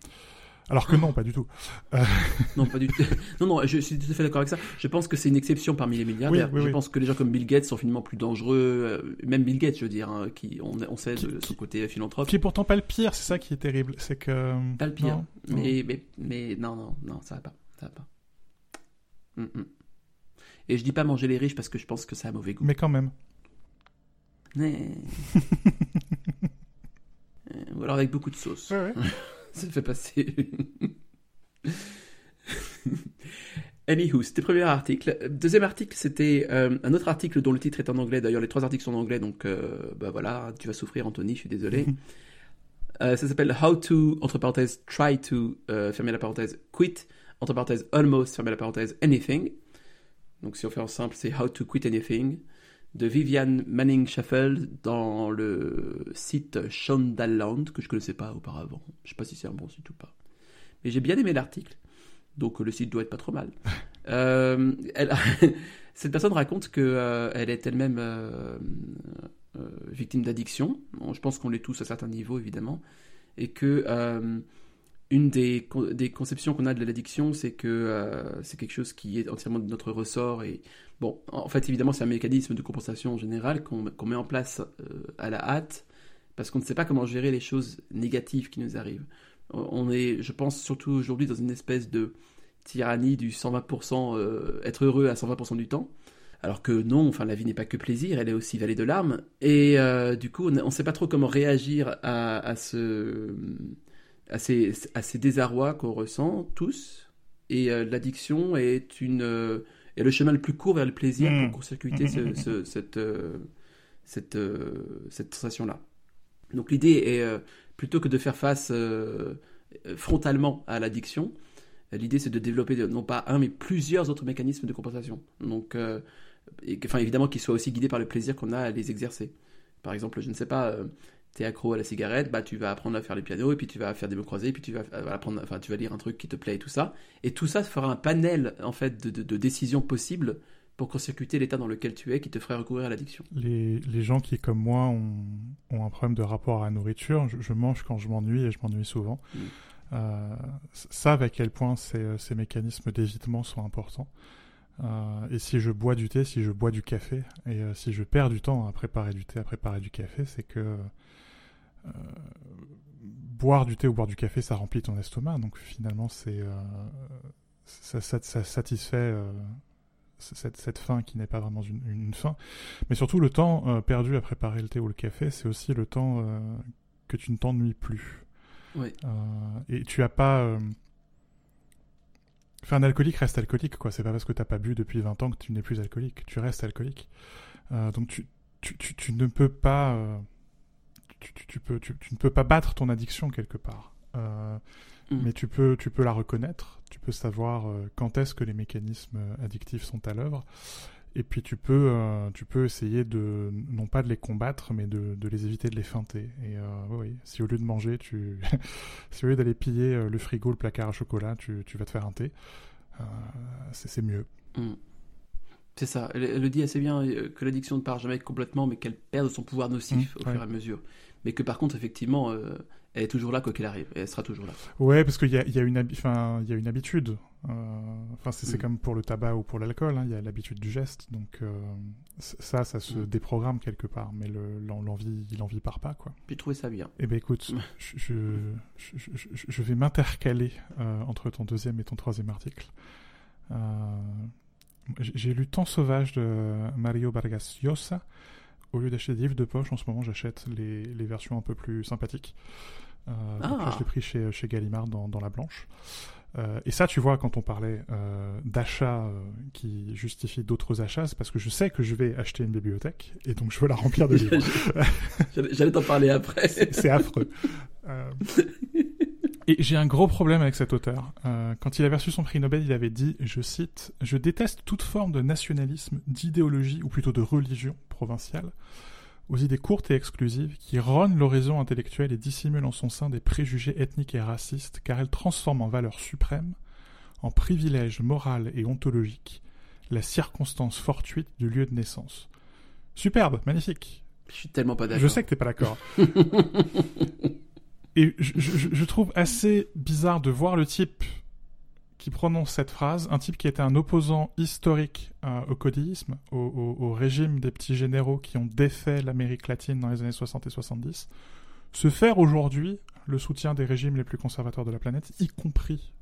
Alors que non, pas du tout. Euh, non, pas du tout. Non, non, je suis tout à fait d'accord avec ça. Je pense que c'est une exception parmi les milliardaires. je pense que les gens comme Bill Gates sont finalement plus dangereux. Euh, même Bill Gates, je veux dire, hein, qui on, on sait de son côté philanthrope. Qui est pourtant pas le pire, c'est ça qui est terrible. C'est que. Pas le pire. mais, mais, mais, non, non, non, ça va pas. Ça va pas. Mm, mm. Et je dis pas manger les riches parce que je pense que ça a mauvais goût. Mais quand même. Mais... ou alors avec beaucoup de sauce. Ça fait passer. Anywho, c'était le premier article. Deuxième article, c'était euh, un autre article dont le titre est en anglais. D'ailleurs, les trois articles sont en anglais, donc euh, bah voilà, tu vas souffrir, Anthony, je suis désolé. Euh, ça s'appelle How to, entre parenthèses, try to, fermer la parenthèse, quit, entre parenthèses, almost, fermer la parenthèse, anything. Donc si on fait en simple, c'est How to quit anything de Viviane Manning Schaffel dans le site Shondaland, que je ne connaissais pas auparavant. Je ne sais pas si c'est un bon site ou pas. Mais j'ai bien aimé l'article, donc le site doit être pas trop mal. Euh, cette personne raconte qu'elle euh, elle est elle-même euh, victime d'addiction. je pense qu'on l'est tous à certains niveaux, évidemment. Et que une des, des conceptions qu'on a de l'addiction, c'est que c'est quelque chose qui est entièrement de notre ressort et Bon, en fait, évidemment, c'est un mécanisme de compensation général qu'on met en place euh, à la hâte, parce qu'on ne sait pas comment gérer les choses négatives qui nous arrivent. On est, je pense, surtout aujourd'hui dans une espèce de tyrannie du 120%, euh, être heureux à 120% du temps. Alors que non, enfin, la vie n'est pas que plaisir, elle est aussi vallée de larmes. Et euh, du coup, on ne sait pas trop comment réagir à, ce, à, ces, à ces désarrois qu'on ressent tous. Et l'addiction est une et le chemin le plus court vers le plaisir pour mm. court-circuiter mm, mm, cette, euh, cette, euh, cette sensation-là. Donc l'idée est, euh, plutôt que de faire face frontalement à l'addiction, l'idée c'est de développer non pas un mais plusieurs autres mécanismes de compensation. Donc, enfin évidemment qu'ils soient aussi guidés par le plaisir qu'on a à les exercer. Par exemple, je ne sais pas, tu es accro à la cigarette, bah tu vas apprendre à faire le piano et puis tu vas faire des mots croisés et puis tu vas euh, apprendre, enfin tu vas lire un truc qui te plaît et tout ça. Et tout ça fera un panel en fait de, décisions possibles pour court-circuiter l'état dans lequel tu es qui te ferait recourir à l'addiction. Les, les, gens qui, comme moi, ont, ont, un problème de rapport à la nourriture, je, mange quand je m'ennuie et je m'ennuie souvent. Mm. savent à quel point ces, ces mécanismes d'évitement sont importants. et si je bois du thé, si je bois du café, et si je perds du temps à préparer du thé, à préparer du café, c'est que boire du thé ou boire du café, ça remplit ton estomac. Donc finalement, c'est ça, ça, satisfait cette, cette faim qui n'est pas vraiment une, une, faim. Mais surtout, le temps euh, perdu à préparer le thé ou le café, c'est aussi le temps euh, que tu ne t'ennuies plus. Oui. Euh, et tu as pas. Enfin, un alcoolique reste alcoolique, quoi. C'est pas parce que t'as pas bu depuis 20 ans que tu n'es plus alcoolique. Tu restes alcoolique. donc tu, tu, tu, tu, ne peux pas. Tu, tu, peux, tu, ne peux pas battre ton addiction quelque part. Mm. Mais tu peux, tu peux la reconnaître, tu peux savoir euh, quand est-ce que les mécanismes euh, addictifs sont à l'œuvre. Et puis tu peux, euh, tu peux essayer de, non pas de les combattre, mais de, de les éviter de les feinter. Et oui, si au lieu de manger, tu, si au lieu d'aller piller le frigo, le placard à chocolat, tu, tu vas te faire un thé, c'est mieux. Mm. C'est ça. Elle, le dit assez bien que l'addiction ne part jamais complètement, mais qu'elle perd son pouvoir nocif mm, au fur et à mesure. Mais que par contre, effectivement, elle est toujours là quoi qu'il arrive, et elle sera toujours là. Ouais, parce qu'il y a, y, y a une habitude. Euh, enfin, c'est mm. comme pour le tabac ou pour l'alcool, hein, il y a l'habitude du geste, donc euh, ça, ça se mm. déprogramme quelque part, mais l'envie, l'envie part pas, quoi. J'ai trouvé ça bien. Eh ben écoute, je, je, je, vais m'intercaler euh, entre ton deuxième et ton troisième article. J'ai lu Temps sauvage de Mario Vargas Llosa. Au lieu d'acheter des livres de poche, en ce moment, j'achète les, les versions un peu plus sympathiques. Euh, ah. je l'ai pris chez, chez Gallimard dans, dans La Blanche. Euh, et ça, tu vois, quand on parlait euh, d'achats euh, qui justifient d'autres achats, c'est parce que je sais que je vais acheter une bibliothèque et donc je veux la remplir de livres. J'allais t'en parler après. c'est affreux. Et j'ai un gros problème avec cet auteur. Euh, quand il avait reçu son prix Nobel, il avait dit, je cite, Je déteste toute forme de nationalisme, d'idéologie ou plutôt de religion provinciale aux idées courtes et exclusives qui ronnent l'horizon intellectuelle et dissimulent en son sein des préjugés ethniques et racistes, car elles transforment en valeur suprême, en privilège moral et ontologique, la circonstance fortuite du lieu de naissance. Superbe, magnifique. Je suis tellement pas d'accord. Je sais que t'es pas d'accord. et je, trouve assez bizarre de voir le type qui prononce cette phrase, un type qui était un opposant historique euh, au codisme, au, régime des petits généraux qui ont défait l'Amérique latine dans les années 60 et 70, se faire aujourd'hui le soutien des régimes les plus conservateurs de la planète, y compris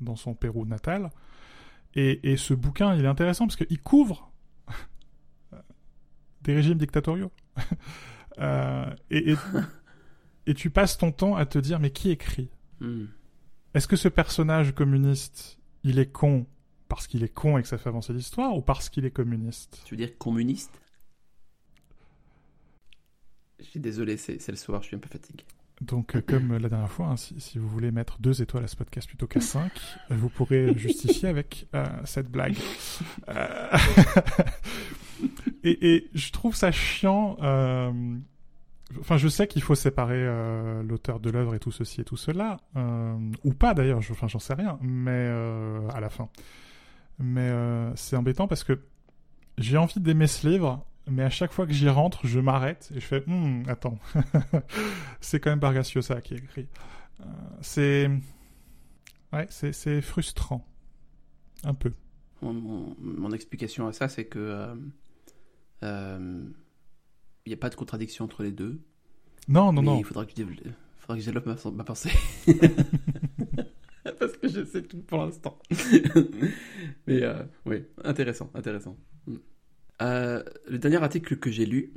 dans son Pérou natal. Et, ce bouquin, il est intéressant parce qu'il couvre des régimes dictatoriaux. Euh, et, tu passes ton temps à te dire, mais qui écrit? Hmm. Est-ce que ce personnage communiste, il est con parce qu'il est con et que ça fait avancer l'histoire ou parce qu'il est communiste? Tu veux dire communiste? Je suis désolé, c'est le soir, je suis un peu fatigué. Donc, euh, comme la dernière fois, hein, si, vous voulez mettre deux étoiles à ce podcast plutôt qu'à cinq, euh, vous pourrez justifier avec euh, cette blague. et, et, je trouve ça chiant Enfin, je sais qu'il faut séparer euh, l'auteur de l'œuvre et tout ceci et tout cela, euh, ou pas d'ailleurs. Enfin, j'en sais rien, mais euh, à la fin. Mais c'est embêtant parce que j'ai envie d'aimer ce livre, mais à chaque fois que j'y rentre, je m'arrête et je fais hum, attends, c'est quand même Bargasiosa qui écrit. c'est ouais, c'est frustrant, un peu. Mon, explication à ça, c'est que il n'y a pas de contradiction entre les deux. Non, non, non. Il faudra que je développe, faudra que je développe ma, pensée. Parce que je sais tout pour l'instant. Mais euh, oui, intéressant, intéressant. Hmm. Euh, le dernier article que j'ai lu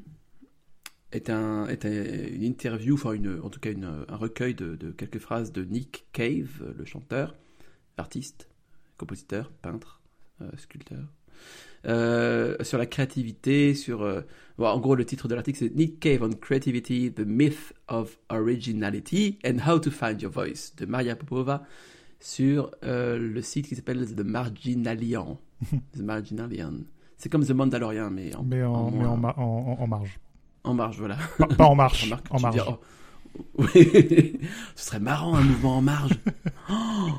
est, un, est une interview, enfin une, en tout cas une, un recueil de, de, quelques phrases de Nick Cave, le chanteur, artiste, compositeur, peintre, euh, sculpteur, euh, sur la créativité, sur... Euh, en gros, le titre de l'article, c'est Nick Cave on Creativity, The Myth of Originality and How to Find Your Voice, de Maria Popova, sur euh, le site qui s'appelle The Marginalian. The Marginalian. C'est comme The Mandalorian, mais en, mais en, mais en, en, marge. En marge, voilà. Pas, en marche, en marge. Oh, oui, ce serait marrant un mouvement en marge. Oh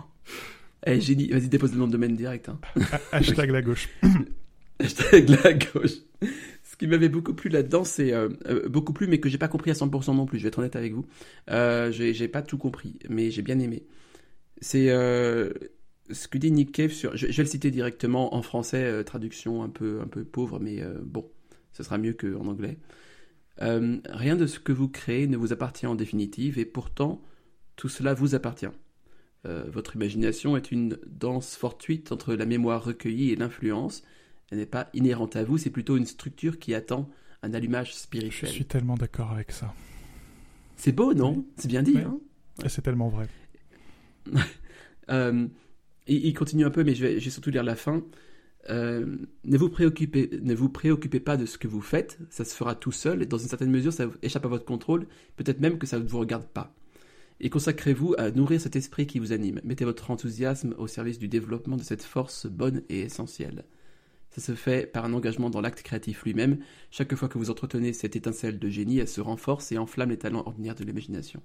eh, génie, vas-y, dépose le nom de domaine direct. Hein. Hashtag la gauche. Hashtag la gauche. Ce qui m'avait beaucoup plu là-dedans, c'est euh, euh, beaucoup plu, mais que j'ai pas compris à 100% non plus. Je vais être honnête avec vous. Euh, j'ai pas tout compris, mais j'ai bien aimé. C'est euh, ce que dit Nick Cave sur. Je, vais le citer directement en français, traduction un peu, un peu pauvre, mais bon, ce sera mieux qu'en anglais. rien de ce que vous créez ne vous appartient en définitive, et pourtant, tout cela vous appartient. Votre imagination est une danse fortuite entre la mémoire recueillie et l'influence. Elle n'est pas inhérente à vous, c'est plutôt une structure qui attend un allumage spirituel. Je suis tellement d'accord avec ça. C'est beau, non C'est bien dit. Hein c'est tellement vrai. Euh, il continue un peu, mais je vais, surtout lire la fin. Euh, ne, vous préoccupez, ne vous préoccupez pas de ce que vous faites, ça se fera tout seul, et dans une certaine mesure, ça échappe à votre contrôle, peut-être même que ça ne vous regarde pas. Et consacrez-vous à nourrir cet esprit qui vous anime. Mettez votre enthousiasme au service du développement de cette force bonne et essentielle. Ça se fait par un engagement dans l'acte créatif lui-même. Chaque fois que vous entretenez cette étincelle de génie, elle se renforce et enflamme les talents ordinaires de l'imagination.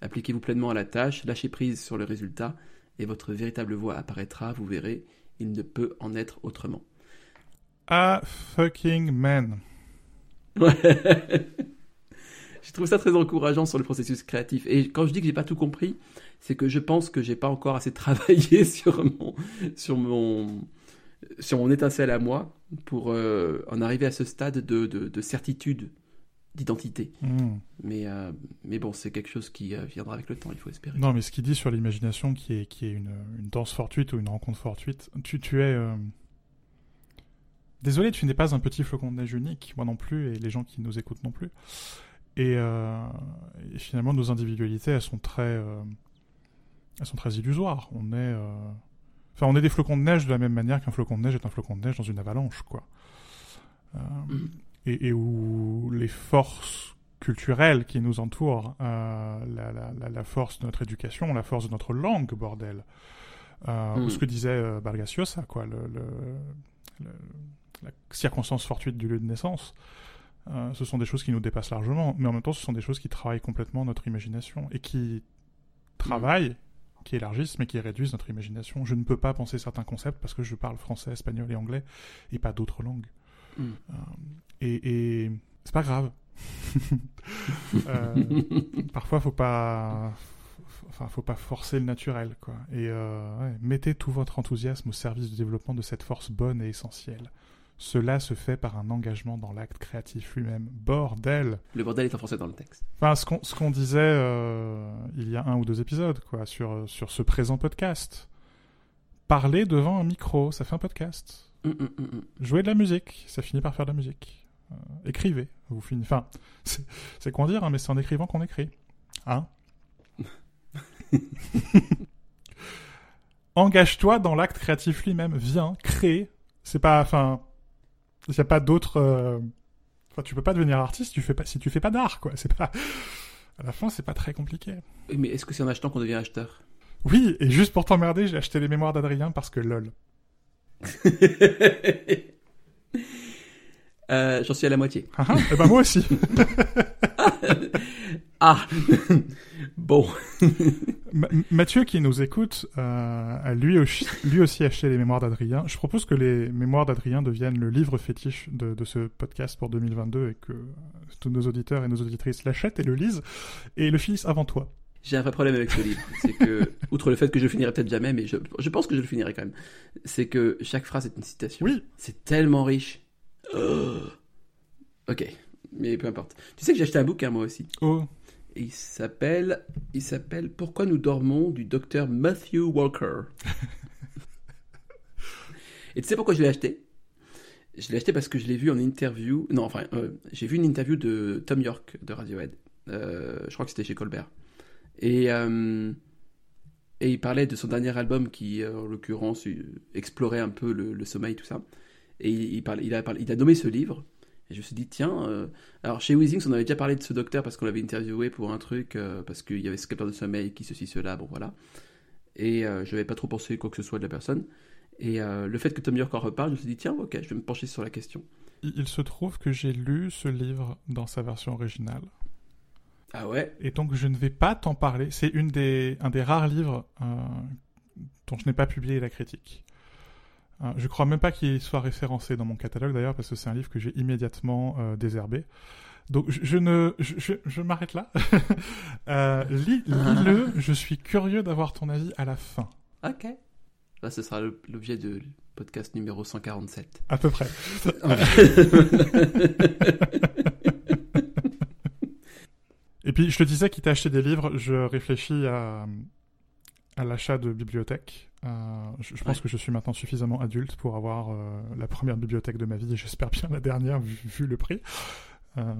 Appliquez-vous pleinement à la tâche, lâchez prise sur le résultat, et votre véritable voix apparaîtra, vous verrez, il ne peut en être autrement. Ah fucking man. Ouais. je trouve ça très encourageant sur le processus créatif. Et quand je dis que j'ai pas tout compris, c'est que je pense que j'ai pas encore assez travaillé sur mon, sur mon, sur mon étincelle à moi pour euh, en arriver à ce stade de, de certitude d'identité. Hmm. Mais, euh, mais bon, c'est quelque chose qui euh, viendra avec le temps, il faut espérer. Non, mais ce qu'il dit sur l'imagination, qui est, qui est une, une, danse fortuite ou une rencontre fortuite, tu, tu es... Désolé, tu n'es pas un petit flocon de neige unique, moi non plus, et les gens qui nous écoutent non plus. Et, finalement, nos individualités, elles sont très... elles sont très illusoires. On est... Enfin, on est des flocons de neige de la même manière qu'un flocon de neige est un flocon de neige dans une avalanche, quoi. Mm et, et, où les forces culturelles qui nous entourent, euh, la, la, la, force de notre éducation, la force de notre langue, bordel, euh, ou ce que disait euh, Balgaciosa, quoi, le, le, la circonstance fortuite du lieu de naissance, euh, ce sont des choses qui nous dépassent largement, mais en même temps, ce sont des choses qui travaillent complètement notre imagination et qui travaillent, qui élargissent, mais qui réduisent notre imagination. Je ne peux pas penser certains concepts parce que je parle français, espagnol et anglais et pas d'autres langues. Mm. Euh, et, et c'est pas grave. euh, parfois, faut pas, enfin, faut pas forcer le naturel, quoi. Et ouais, mettez tout votre enthousiasme au service du développement de cette force bonne et essentielle. Cela se fait par un engagement dans l'acte créatif lui-même. Bordel Le bordel est enfoncé dans le texte. Enfin, ce qu'on, ce qu'on disait euh, il y a un ou deux épisodes, quoi, sur, sur ce présent podcast. Parler devant un micro, ça fait un podcast. Mm, mm, mm, Jouez de la musique, ça finit par faire de la musique. Euh, écrivez, vous finissez. Enfin, c'est quoi dire, hein, mais c'est en écrivant qu'on écrit. Hein Engage-toi dans l'acte créatif lui-même. Viens, crée. C'est pas. Enfin. Il n'y a pas d'autre. Euh, enfin, tu peux pas devenir artiste si tu fais pas, si tu fais pas d'art, quoi. C'est pas. À la fin, c'est pas très compliqué. Mais est-ce que c'est en achetant qu'on devient acheteur? Oui, et juste pour t'emmerder, j'ai acheté les mémoires d'Adrien parce que lol. Euh, j'en suis à la moitié. Ah, ah, eh ben moi aussi. ah bon. Mathieu qui nous écoute euh, a lui aussi, lui aussi acheté les mémoires d'Adrien. Je propose que les mémoires d'Adrien deviennent le livre fétiche de, de, ce podcast pour 2022 et que tous nos auditeurs et nos auditrices l'achètent et le lisent et le finissent avant toi. J'ai un vrai problème avec ce livre. C'est que, outre le fait que je le finirai peut-être jamais, mais je, je, pense que je le finirai quand même, c'est que chaque phrase est une citation. Oui. C'est tellement riche. Oh. Ok, mais peu importe. Tu sais que j'ai acheté un bouquin moi aussi. Oh. Il s'appelle, il s'appelle Pourquoi nous dormons du docteur Matthew Walker. Et tu sais pourquoi je l'ai acheté? Je l'ai acheté parce que je l'ai vu en interview. Non, enfin, euh, j'ai vu une interview de Tom York de Radiohead. Euh, je crois que c'était chez Colbert. Et, euh, et il parlait de son dernier album qui, en l'occurrence, explorait un peu le, sommeil, tout ça. Et il, il, a, il a nommé ce livre. Et je me suis dit, tiens, euh, alors chez Weezings, on avait déjà parlé de ce docteur parce qu'on l'avait interviewé pour un truc, parce qu'il y avait ce capteur de sommeil qui ceci, cela, bon voilà. Et je n'avais pas trop pensé quoi que ce soit de la personne. Et le fait que Tom York en reparle, je me suis dit, tiens, ok, je vais me pencher sur la question. Il se trouve que j'ai lu ce livre dans sa version originale. Ah ouais? Et donc je ne vais pas t'en parler. C'est une des, un des rares livres euh, dont je n'ai pas publié la critique. Euh, je crois même pas qu'il soit référencé dans mon catalogue d'ailleurs parce que c'est un livre que j'ai immédiatement euh, désherbé. Donc je, ne, je, je, m'arrête là. euh, Lis-le. je suis curieux d'avoir ton avis à la fin. Ok. Là, ce sera l'objet de podcast numéro 147. À peu près. Et puis, je te disais, qu'il t'a acheté des livres, je réfléchis à, à l'achat de bibliothèques. Euh, je, pense que je suis maintenant suffisamment adulte pour avoir euh, la première bibliothèque de ma vie et j'espère bien la dernière vu, le prix. Euh,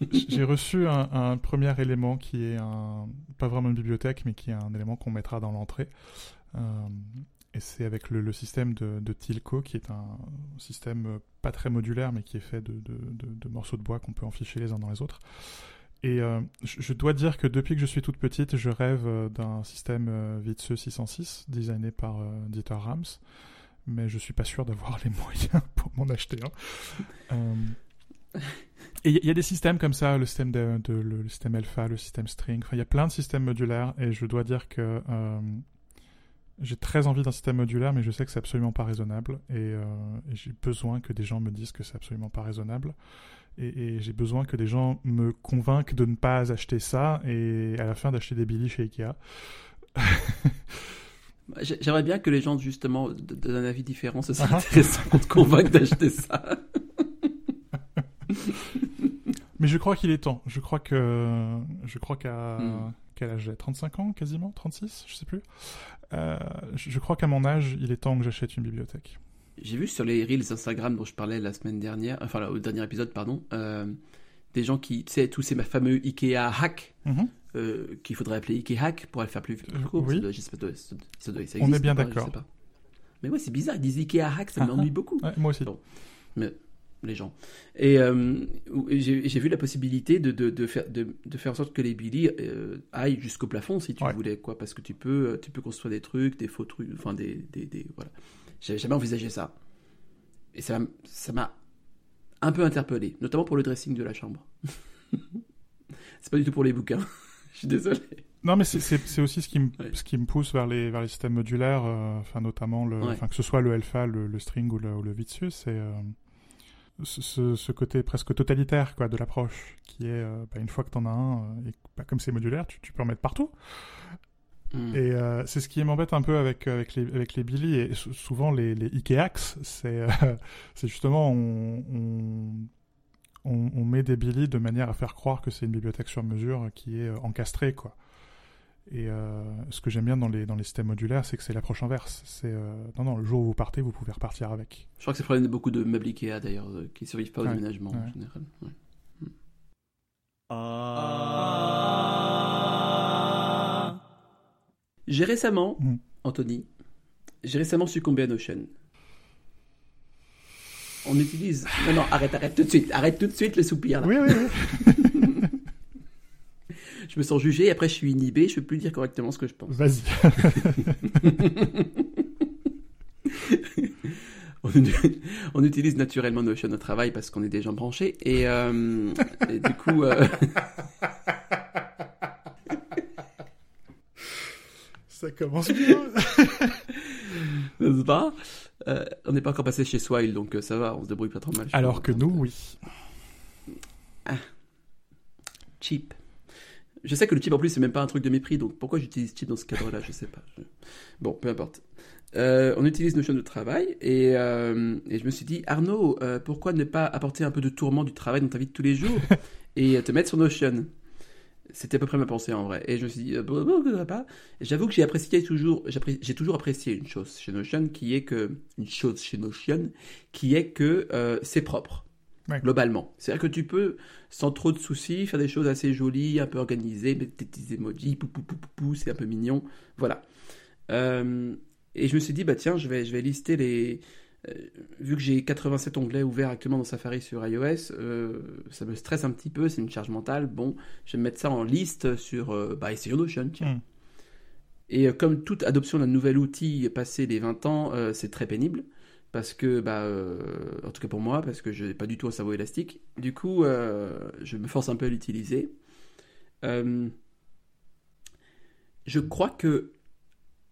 j'ai reçu un, premier élément qui est un, pas vraiment une bibliothèque, mais qui est un élément qu'on mettra dans l'entrée. et c'est avec le, système de, Tilco, qui est un système pas très modulaire, mais qui est fait de, de morceaux de bois qu'on peut enficher les uns dans les autres. Et euh, je dois dire que depuis que je suis toute petite, je rêve euh, d'un système euh, Vitze 606 designé par Dieter Rams, mais je suis pas sûr d'avoir les moyens pour m'en acheter un. et il y, a des systèmes comme ça, le système de, le, système Alpha, le système String. Enfin, il y a plein de systèmes modulaires et je dois dire que j'ai très envie d'un système modulaire, mais je sais que c'est absolument pas raisonnable et, et j'ai besoin que des gens me disent que c'est absolument pas raisonnable et, j'ai besoin que des gens me convainquent de ne pas acheter ça et à la fin d'acheter des Billy chez Ikea. J'aimerais bien que les gens justement donnent un avis différent, ce serait ah. intéressant qu'on te convainque d'acheter ça. Mais je crois qu'il est temps. Je crois que je crois qu'à quel âge j'ai 35 ans quasiment, 36, je sais plus. Euh, je crois qu'à mon âge, il est temps que j'achète une bibliothèque. J'ai vu sur les reels Instagram dont je parlais la semaine dernière, enfin au dernier épisode, pardon, euh, des gens qui, tu sais, tous ces fameux Ikea hack, mhm. euh, qu'il faudrait appeler Ikea hack pour le faire plus, court. Oui. On est bien d'accord. Mais ouais, c'est bizarre, ils disent Ikea hack, ça ah, m'ennuie beaucoup. moi aussi. Mais les gens. Et euh, j'ai vu la possibilité de, de, de, faire, de, de, faire en sorte que les Billy aillent jusqu'au plafond si tu voulais, quoi, parce que tu peux, tu peux construire des trucs, des faux trucs, enfin des, des, des voilà. J'avais jamais envisagé ça. Et ça m'a un peu interpellé, notamment pour le dressing de la chambre. c'est pas du tout pour les bouquins. Je suis désolé. Non, mais c'est aussi ce qui, me, ce qui me pousse vers les, vers les systèmes modulaires, euh, notamment le, que ce soit le alpha, le, le string ou le, ou le Vitsus, c'est euh, ce, ce, côté presque totalitaire quoi de l'approche, qui est euh, bah, une fois que tu en as un, et bah, comme c'est modulaire, tu, tu, peux en mettre partout. Mm. Et euh, c'est ce qui m'embête un peu avec, avec, les, avec les Billy et souvent les, les Ikeax, c'est euh, justement on, on, on, met des Billy de manière à faire croire que c'est une bibliothèque sur mesure qui est euh, encastrée. Quoi. Et euh, ce que j'aime bien dans les, dans les systèmes modulaires, c'est que c'est l'approche inverse. C'est non, non, le jour où vous partez, vous pouvez repartir avec. Je crois que c'est le problème de beaucoup de meubles Ikea d'ailleurs, qui ne survivent pas au déménagement en général. Ouais. Ah. J'ai récemment, mm. Anthony, j'ai récemment succombé à Notion. On utilise. Non, non, arrête, arrête tout de suite. Arrête tout de suite le soupir. Oui, oui, oui. je me sens jugé et après je suis inhibé. Je ne peux plus dire correctement ce que je pense. Vas-y. on, utilise naturellement Notion au travail parce qu'on est des gens branchés. Et, euh, du coup. Euh, Ça commence bien. N'est-ce pas? Euh, On n'est pas encore passé chez Swile, donc euh, ça va, on se débrouille pas trop mal. Alors que nous, oui. Ah. Cheap. Je sais que le cheap en plus c'est même pas un truc de mépris, donc pourquoi j'utilise cheap dans ce cadre-là, je sais pas. Bon, peu importe. Euh, on utilise Notion de travail et, et, je me suis dit Arnaud, pourquoi ne pas apporter un peu de tourment du travail dans ta vie de tous les jours et te mettre sur Notion c'était à peu près ma pensée en vrai. Et je me suis dit, euh, pas. J'avoue que j'ai apprécié toujours, j'ai toujours apprécié une chose chez Notion qui est que, une chose chez Notion qui est que euh, c'est propre. Globalement. C'est-à-dire que tu peux, sans trop de soucis, faire des choses assez jolies, un peu organisées, mettre des petits emojis, pou, pou, pou, pou, c'est un peu mignon. Voilà. Euh, et je me suis dit, bah tiens, je vais, je vais lister les, vu que j'ai 87 onglets ouverts actuellement dans Safari sur iOS, euh, ça me stresse un petit peu, c'est une charge mentale. Bon, je vais mettre ça en liste sur, euh, bah, sur Notion, tiens. Hmm. Et comme toute adoption d'un nouvel outil passé les 20 ans, c'est très pénible. Parce que, bah, en tout cas pour moi, parce que je n'ai pas du tout un cerveau élastique. Du coup, je me force un peu à l'utiliser. je crois que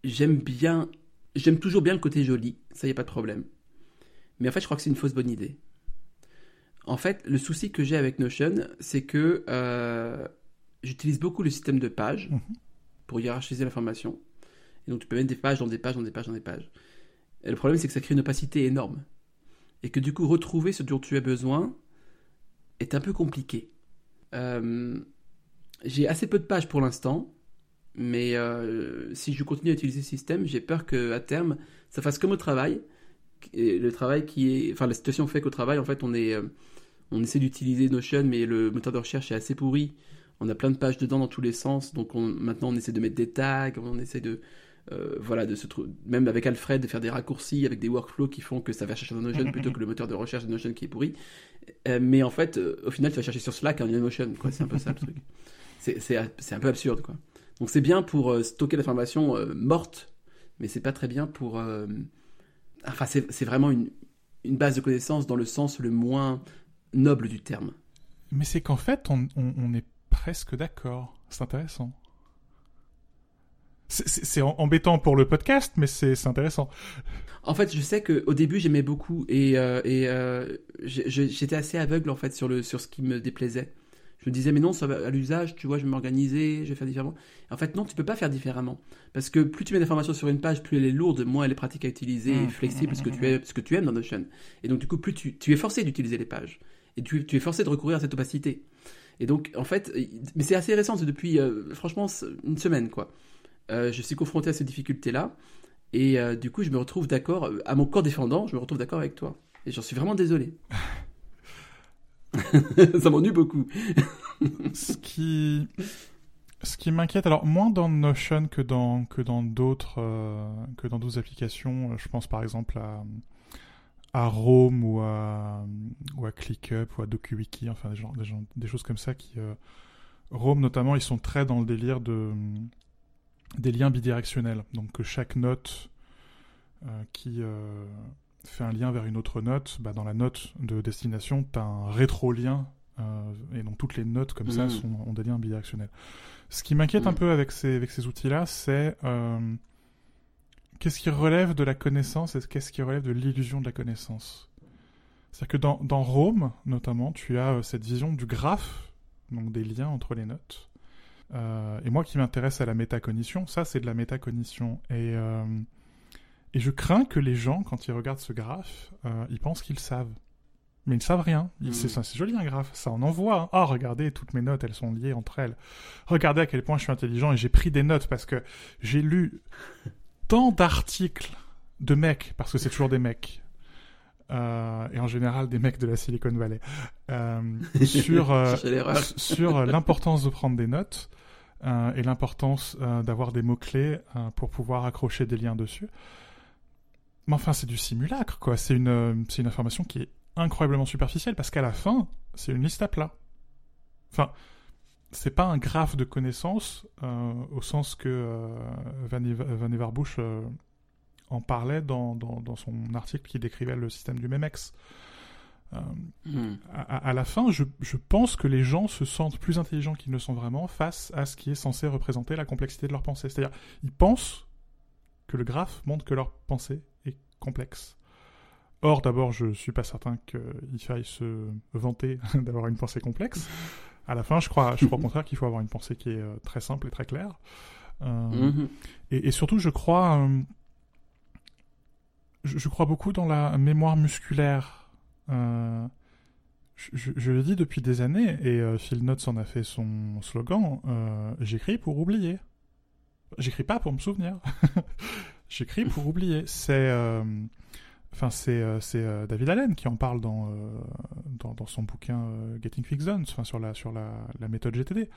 j'aime bien, j'aime toujours bien le côté joli, ça y a pas de problème. Mais en fait, je crois que c'est une fausse bonne idée. En fait, le souci que j'ai avec Notion, c'est que j'utilise beaucoup le système de pages mhm. pour hiérarchiser l'information. Et donc tu peux mettre des pages dans des pages, dans des pages, dans des pages. Et le problème, c'est que ça crée une opacité énorme. Et que du coup, retrouver ce dont tu as besoin est un peu compliqué. Euh, j'ai assez peu de pages pour l'instant, mais euh, si je continue à utiliser ce système, j'ai peur qu'à terme, ça fasse comme au travail. Le travail qui est, enfin la situation fait qu'au travail, en fait, on est, euh, on essaie d'utiliser Notion, mais le moteur de recherche est assez pourri. On a plein de pages dedans dans tous les sens, donc maintenant on essaie de mettre des tags, on essaie de, euh, voilà, de même avec Alfred, de faire des raccourcis avec des workflows qui font que ça va chercher dans Notion plutôt que le moteur de recherche de Notion qui est pourri. Euh, mais en fait, euh, au final, tu vas chercher sur Slack en Notion, quoi. C'est un peu ça le truc. C'est un peu absurde, quoi. Donc c'est bien pour stocker l'information morte, mais c'est pas très bien pour. Enfin, c'est vraiment une, une base de connaissances dans le sens le moins noble du terme. Mais c'est qu'en fait, on, on est presque d'accord. C'est intéressant. C'est embêtant pour le podcast, mais c'est intéressant. En fait, je sais qu'au début, j'aimais beaucoup et, euh, et euh, j'étais assez aveugle en fait sur, le, sur ce qui me déplaisait. Je me disais, mais non, ça va à l'usage, tu vois, je vais m'organiser, je vais faire différemment. En fait, non, tu peux pas faire différemment. Parce que plus tu mets d'informations sur une page, plus elle est lourde, moins elle est pratique à utiliser et mmh. flexible, ce que tu, es, ce que tu aimes dans Notion. Et donc, du coup, plus tu, tu es forcé d'utiliser les pages. Et tu, tu, es forcé de recourir à cette opacité. Et donc, en fait, mais c'est assez récent, c'est depuis, euh, franchement, une semaine, quoi. Euh, je suis confronté à ces difficultés-là. Et euh, du coup, je me retrouve d'accord, euh, à mon corps défendant, je me retrouve d'accord avec toi. Et j'en suis vraiment désolé. ça m'ennuie beaucoup. ce qui, ce qui m'inquiète, alors moins dans Notion que dans que dans d'autres que dans d'autres applications. Je pense par exemple à à Rome ou à ou à ClickUp ou à DocuWiki, enfin des, choses comme ça qui Rome notamment, ils sont très dans le délire de des liens bidirectionnels. Donc que chaque note euh, qui euh, fait un lien vers une autre note, bah, dans la note de destination, tu as un rétro-lien. Euh, et donc toutes les notes comme ça sont, ont des liens bidirectionnels. Ce qui m'inquiète un mmh. peu avec ces, avec ces outils-là, c'est qu'est-ce qui relève de la connaissance et qu'est-ce qui relève de l'illusion de la connaissance? C'est-à-dire que dans, dans Rome, notamment, tu as cette vision du graphe, donc des liens entre les notes, euh, et moi qui m'intéresse à la métacognition, ça c'est de la métacognition. Et, euh, et je crains que les gens, quand ils regardent ce graphe, euh, ils pensent qu'ils savent. Mais ils ne savent rien. Hmm. C'est joli un graphe, ça en envoie. Hein. Ah, regardez, toutes mes notes, elles sont liées entre elles. Regardez à quel point je suis intelligent et j'ai pris des notes parce que j'ai lu tant d'articles de mecs, parce que c'est toujours des mecs, euh, et en général des mecs de la Silicon Valley, euh, sur, euh, sur l'importance de prendre des notes et l'importance d'avoir des mots-clés pour pouvoir accrocher des liens dessus. Mais enfin, c'est du simulacre, quoi. C'est une, c'est une information qui est incroyablement superficielle parce qu'à la fin, c'est une liste à plat. Enfin, c'est pas un graphe de connaissances au sens que Van, Van Everbush en parlait dans, dans, dans, son article qui décrivait le système du MEMEX. Euh, hmm. à, la fin, je, je, pense que les gens se sentent plus intelligents qu'ils ne sont vraiment face à ce qui est censé représenter la complexité de leur pensée. C'est-à-dire, ils pensent que le graphe montre que leur pensée complexe. Or, d'abord, je suis pas certain qu'il faille se vanter d'avoir une pensée complexe. À la fin, je crois, je crois au contraire qu'il faut avoir une pensée qui est euh, très simple et très claire. Euh, mm-hmm. et, et, surtout, je crois, euh, je, je, crois beaucoup dans la mémoire musculaire euh, je, je, le dis depuis des années, et Phil Notes en a fait son slogan, j'écris pour oublier. J'écris pas pour me souvenir. J'écris pour oublier. C'est... Enfin, c'est David Allen qui en parle dans, dans, dans, son bouquin Getting Fixed Zones, enfin, sur, la, sur la, la méthode GTD.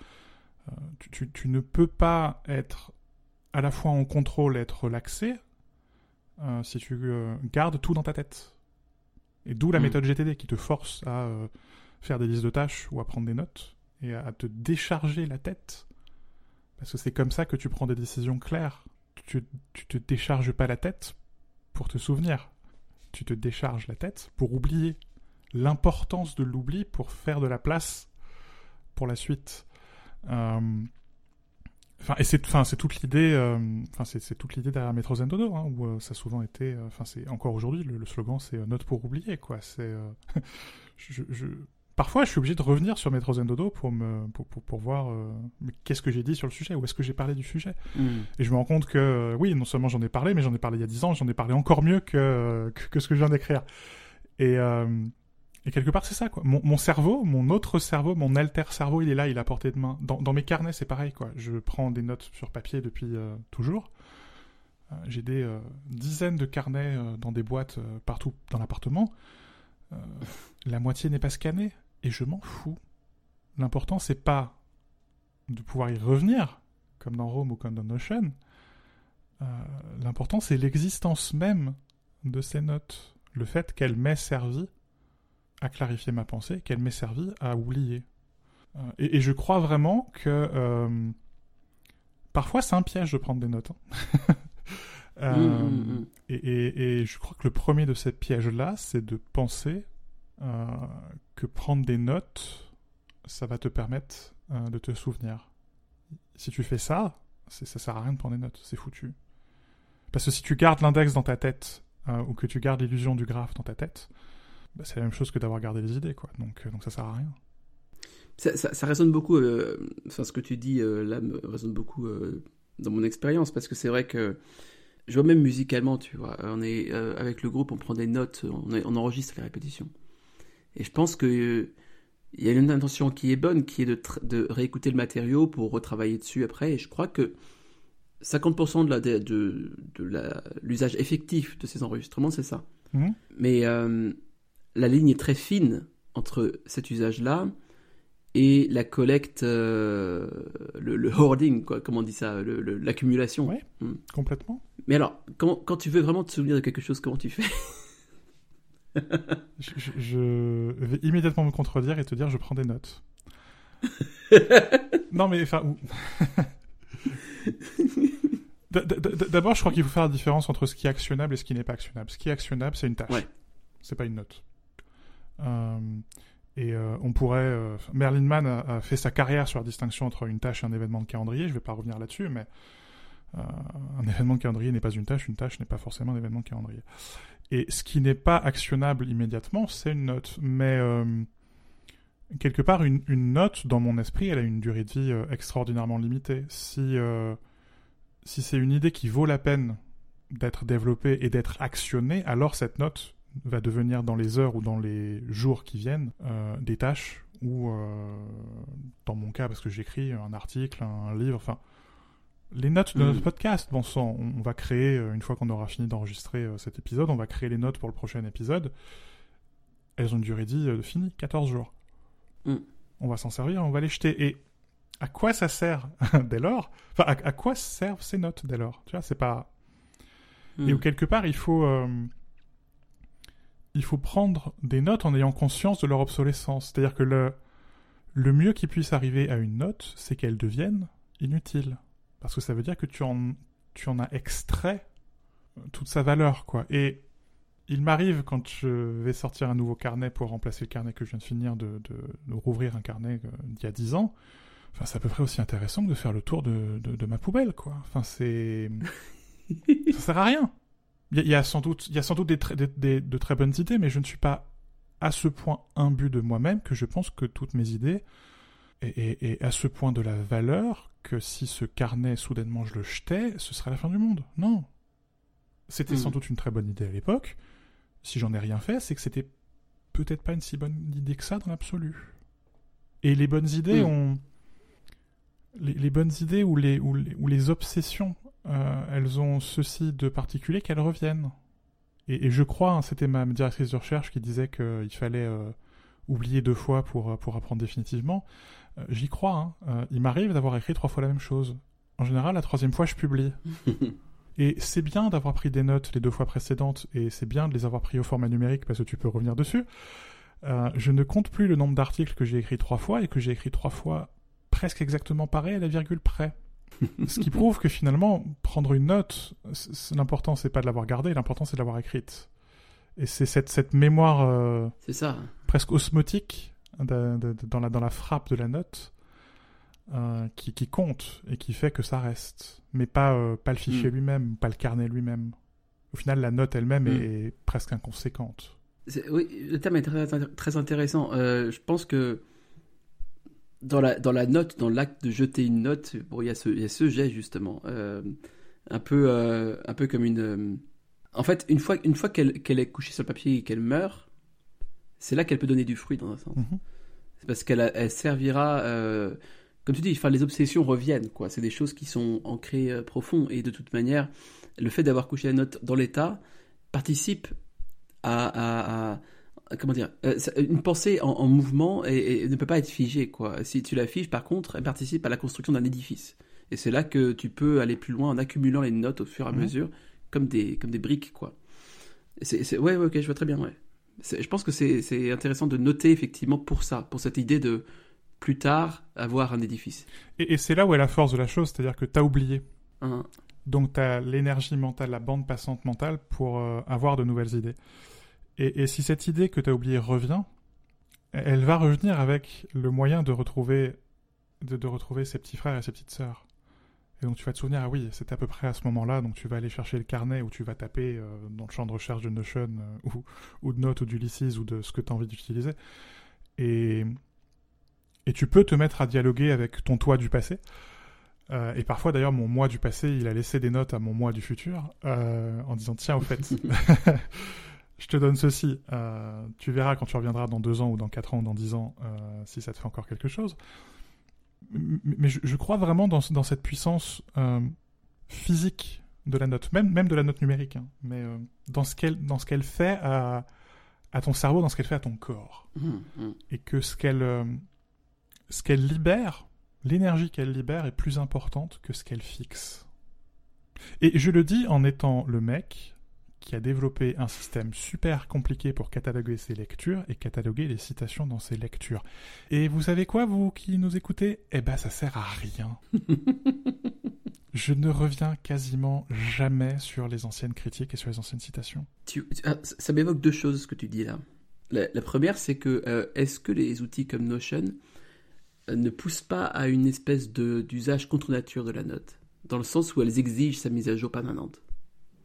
Tu, tu, tu, ne peux pas être à la fois en contrôle et être relaxé si tu gardes tout dans ta tête. Et d'où la mm. méthode GTD qui te force à euh, faire des listes de tâches ou à prendre des notes et à te décharger la tête. Parce que c'est comme ça que tu prends des décisions claires. Tu, tu te décharges pas la tête pour te souvenir. Tu te décharges la tête pour oublier. L'importance de l'oubli pour faire de la place pour la suite. Euh, Enfin, et c'est, enfin, c'est toute l'idée, euh, enfin, c'est, c'est toute l'idée derrière Metro Zendodo, hein, où euh, ça a souvent été, euh, enfin, c'est encore aujourd'hui le, slogan, c'est note pour oublier, quoi. C'est, je, parfois, je suis obligé de revenir sur mes troisième dodo pour me pour, pour, voir euh, qu'est-ce que j'ai dit sur le sujet, où est-ce que j'ai parlé du sujet? Hmm. Et je me rends compte que euh, oui, non seulement j'en ai parlé, mais j'en ai parlé il y a dix ans, j'en ai parlé encore mieux que, que, ce que je viens d'écrire. Et, euh, et quelque part, c'est ça quoi. Mon, mon, cerveau, mon autre cerveau, mon alter cerveau, il est là, il a portée de main. Dans, dans mes carnets, c'est pareil quoi. Je prends des notes sur papier depuis toujours. j'ai des dizaines de carnets dans des boîtes partout dans l'appartement. la moitié n'est pas scannée et je m'en fous. L'important, c'est pas de pouvoir y revenir, comme dans Rome ou comme dans Notion. Euh, l'important, c'est l'existence même de ces notes. Le fait qu'elles m'aient servi à clarifier ma pensée, qu'elles m'aient servi à oublier. Euh, et, je crois vraiment que euh, parfois c'est un piège de prendre des notes. Hein. Mmh, mmh, mmh. Et, et, je crois que le premier de ces pièges-là, c'est de penser que prendre des notes, ça va te permettre euh, de te souvenir. Si tu fais ça, ça sert à rien de prendre des notes, c'est foutu. Parce que si tu gardes l'index dans ta tête, euh, ou que tu gardes l'illusion du graphe dans ta tête, bah, c'est la même chose que d'avoir gardé les idées, quoi. Donc, donc ça sert à rien. Ça, ça, résonne beaucoup, enfin ce que tu dis là résonne beaucoup dans mon expérience, parce que c'est vrai que je vois même musicalement, tu vois, on est avec le groupe, on prend des notes, on enregistre les répétitions. Et je pense que il y a une intention qui est bonne, qui est de, de réécouter le matériau pour retravailler dessus après. Et je crois que 50% de l'usage effectif de ces enregistrements, c'est ça. Mmh. Mais euh, la ligne est très fine entre cet usage-là et la collecte, euh, le, hoarding, quoi, comment on dit ça, l'accumulation. Oui, mmh. complètement. Mais alors, quand, quand tu veux vraiment te souvenir de quelque chose, comment tu fais? Je, vais immédiatement me contredire et te dire je prends des notes. non mais enfin. D'abord, je crois qu'il faut faire la différence entre ce qui est actionnable et ce qui n'est pas actionnable. Ce qui est actionnable, c'est une tâche. C'est pas une note. Euh, et euh, on pourrait. Euh, Merlin Mann a, fait sa carrière sur la distinction entre une tâche et un événement de calendrier. Je vais pas revenir là-dessus, mais un événement de calendrier n'est pas une tâche. Une tâche n'est pas forcément un événement de calendrier. Et ce qui n'est pas actionnable immédiatement, c'est une note. Mais euh, quelque part, une, note, dans mon esprit, elle a une durée de vie euh, extraordinairement limitée. Si, euh, si c'est une idée qui vaut la peine d'être développée et d'être actionnée, alors cette note va devenir dans les heures ou dans les jours qui viennent des tâches ou, dans mon cas, parce que j'écris un article, un livre, enfin, les notes de notre mm. podcast, bon sang, on, va créer, euh, une fois qu'on aura fini d'enregistrer euh, cet épisode, on va créer les notes pour le prochain épisode. Elles ont une durée de vie euh, finie, 14 jours. Mm. On va s'en servir, on va les jeter. Et à quoi ça sert dès lors? Enfin, à, quoi servent ces notes dès lors? Tu vois, c'est pas... Mm. Et où quelque part, il faut... il faut prendre des notes en ayant conscience de leur obsolescence. C'est-à-dire que le, le mieux qui puisse arriver à une note, c'est qu'elle devienne inutile. Parce que ça veut dire que tu en, tu en as extrait toute sa valeur, quoi. Et il m'arrive, quand je vais sortir un nouveau carnet pour remplacer le carnet que je viens de finir, de, rouvrir un carnet euh, d'il y a 10 ans, enfin, c'est à peu près aussi intéressant que de faire le tour de, de ma poubelle, quoi. Enfin, c'est... ça sert à rien. Il y, a sans doute, il y a sans doute des, de très bonnes idées, mais je ne suis pas à ce point imbu de moi-même que je pense que toutes mes idées et, à ce point de la valeur que si ce carnet soudainement je le jetais, ce serait la fin du monde. Non. C'était sans hmm. doute une très bonne idée à l'époque. Si j'en ai rien fait, c'est que c'était peut-être pas une si bonne idée que ça dans l'absolu. Et les bonnes idées hmm. ont. Les, bonnes idées ou les, ou les, obsessions, euh, elles ont ceci de particulier qu'elles reviennent. Et, je crois, hein, c'était ma directrice de recherche qui disait qu'il fallait euh, oublier deux fois pour, pour apprendre définitivement. Euh, j'y crois. Hein. Euh, il m'arrive d'avoir écrit trois fois la même chose. En général, la troisième fois, je publie. et c'est bien d'avoir pris des notes les deux fois précédentes, et c'est bien de les avoir pris au format numérique parce que tu peux revenir dessus. Euh, je ne compte plus le nombre d'articles que j'ai écrit trois fois et que j'ai écrit trois fois presque exactement pareil à la virgule près. Ce qui prouve que finalement, prendre une note, l'important c'est pas de l'avoir gardée, l'important c'est de l'avoir écrite. Et c'est cette, cette mémoire ça. presque osmotique dans, la, dans la frappe de la note euh, qui, qui, compte et qui fait que ça reste. Mais pas, euh, pas le fichier hmm. lui-même, pas le carnet lui-même. Au final, la note elle-même hmm. est, presque inconséquente. Oui, le thème est très, très intéressant. Euh, je pense que dans la, dans la note, dans l'acte de jeter une note, bon, il y, a ce, il y a ce jet justement. Euh, un, peu, euh, un peu comme une. En fait, une fois, une fois qu'elle qu'elle est couchée sur le papier et qu'elle meurt, c'est là qu'elle peut donner du fruit dans un sens. Mhm. C'est parce qu'elle elle servira. comme tu dis, enfin, les obsessions reviennent, quoi. C'est des choses qui sont ancrées profond. Et de toute manière, le fait d'avoir couché la note dans l'état participe à, comment dire, euh, une pensée en, mouvement et, ne peut pas être figée quoi. Si tu la figes, par contre, elle participe à la construction d'un édifice. Et c'est là que tu peux aller plus loin en accumulant les notes au fur et à mesure, comme des comme des briques quoi. C'est, ouais, ouais, ok, je vois très bien. Ouais. Je pense que c'est intéressant de noter effectivement pour ça, pour cette idée de plus tard avoir un édifice. Et, c'est là où est la force de la chose, c'est-à-dire que tu as oublié. Hein. Donc tu as l'énergie mentale, la bande passante mentale pour euh, avoir de nouvelles idées. Et, si cette idée que tu as oubliée revient, elle va revenir avec le moyen de retrouver, de, retrouver ses petits frères et ses petites sœurs. Et donc tu vas te souvenir, ah oui, c'était à peu près à ce moment-là, donc tu vas aller chercher le carnet où tu vas taper euh, dans le champ de recherche de Notion euh, ou, ou, de Notes ou d'Ulysses ou de ce que tu as envie d'utiliser. Et, et tu peux te mettre à dialoguer avec ton toi du passé. Euh, et parfois d'ailleurs mon moi du passé, il a laissé des notes à mon moi du futur en disant tiens au fait je te donne ceci, tu verras quand tu reviendras dans deux ans ou dans quatre ans ou dans dix ans si ça te fait encore quelque chose. Mais je, crois vraiment dans, cette puissance euh, physique de la note, même, même de la note numérique, hein, mais dans ce qu'elle dans ce qu'elle fait à, à, ton cerveau, dans ce qu'elle fait à ton corps, mmh, mmh. et que ce qu'elle ce qu'elle libère, l'énergie qu'elle libère est plus importante que ce qu'elle fixe. Et je le dis en étant le mec qui a développé un système super compliqué pour cataloguer ses lectures et cataloguer les citations dans ses lectures. Et vous savez quoi, vous qui nous écoutez? Eh ben, ça sert à rien. Je ne reviens quasiment jamais sur les anciennes critiques et sur les anciennes citations. Ah, ça m'évoque deux choses ce que tu dis là. La, première, c'est que euh, est-ce que les outils comme Notion euh, ne poussent pas à une espèce d'usage contre nature de la note, dans le sens où elles exigent sa mise à jour permanente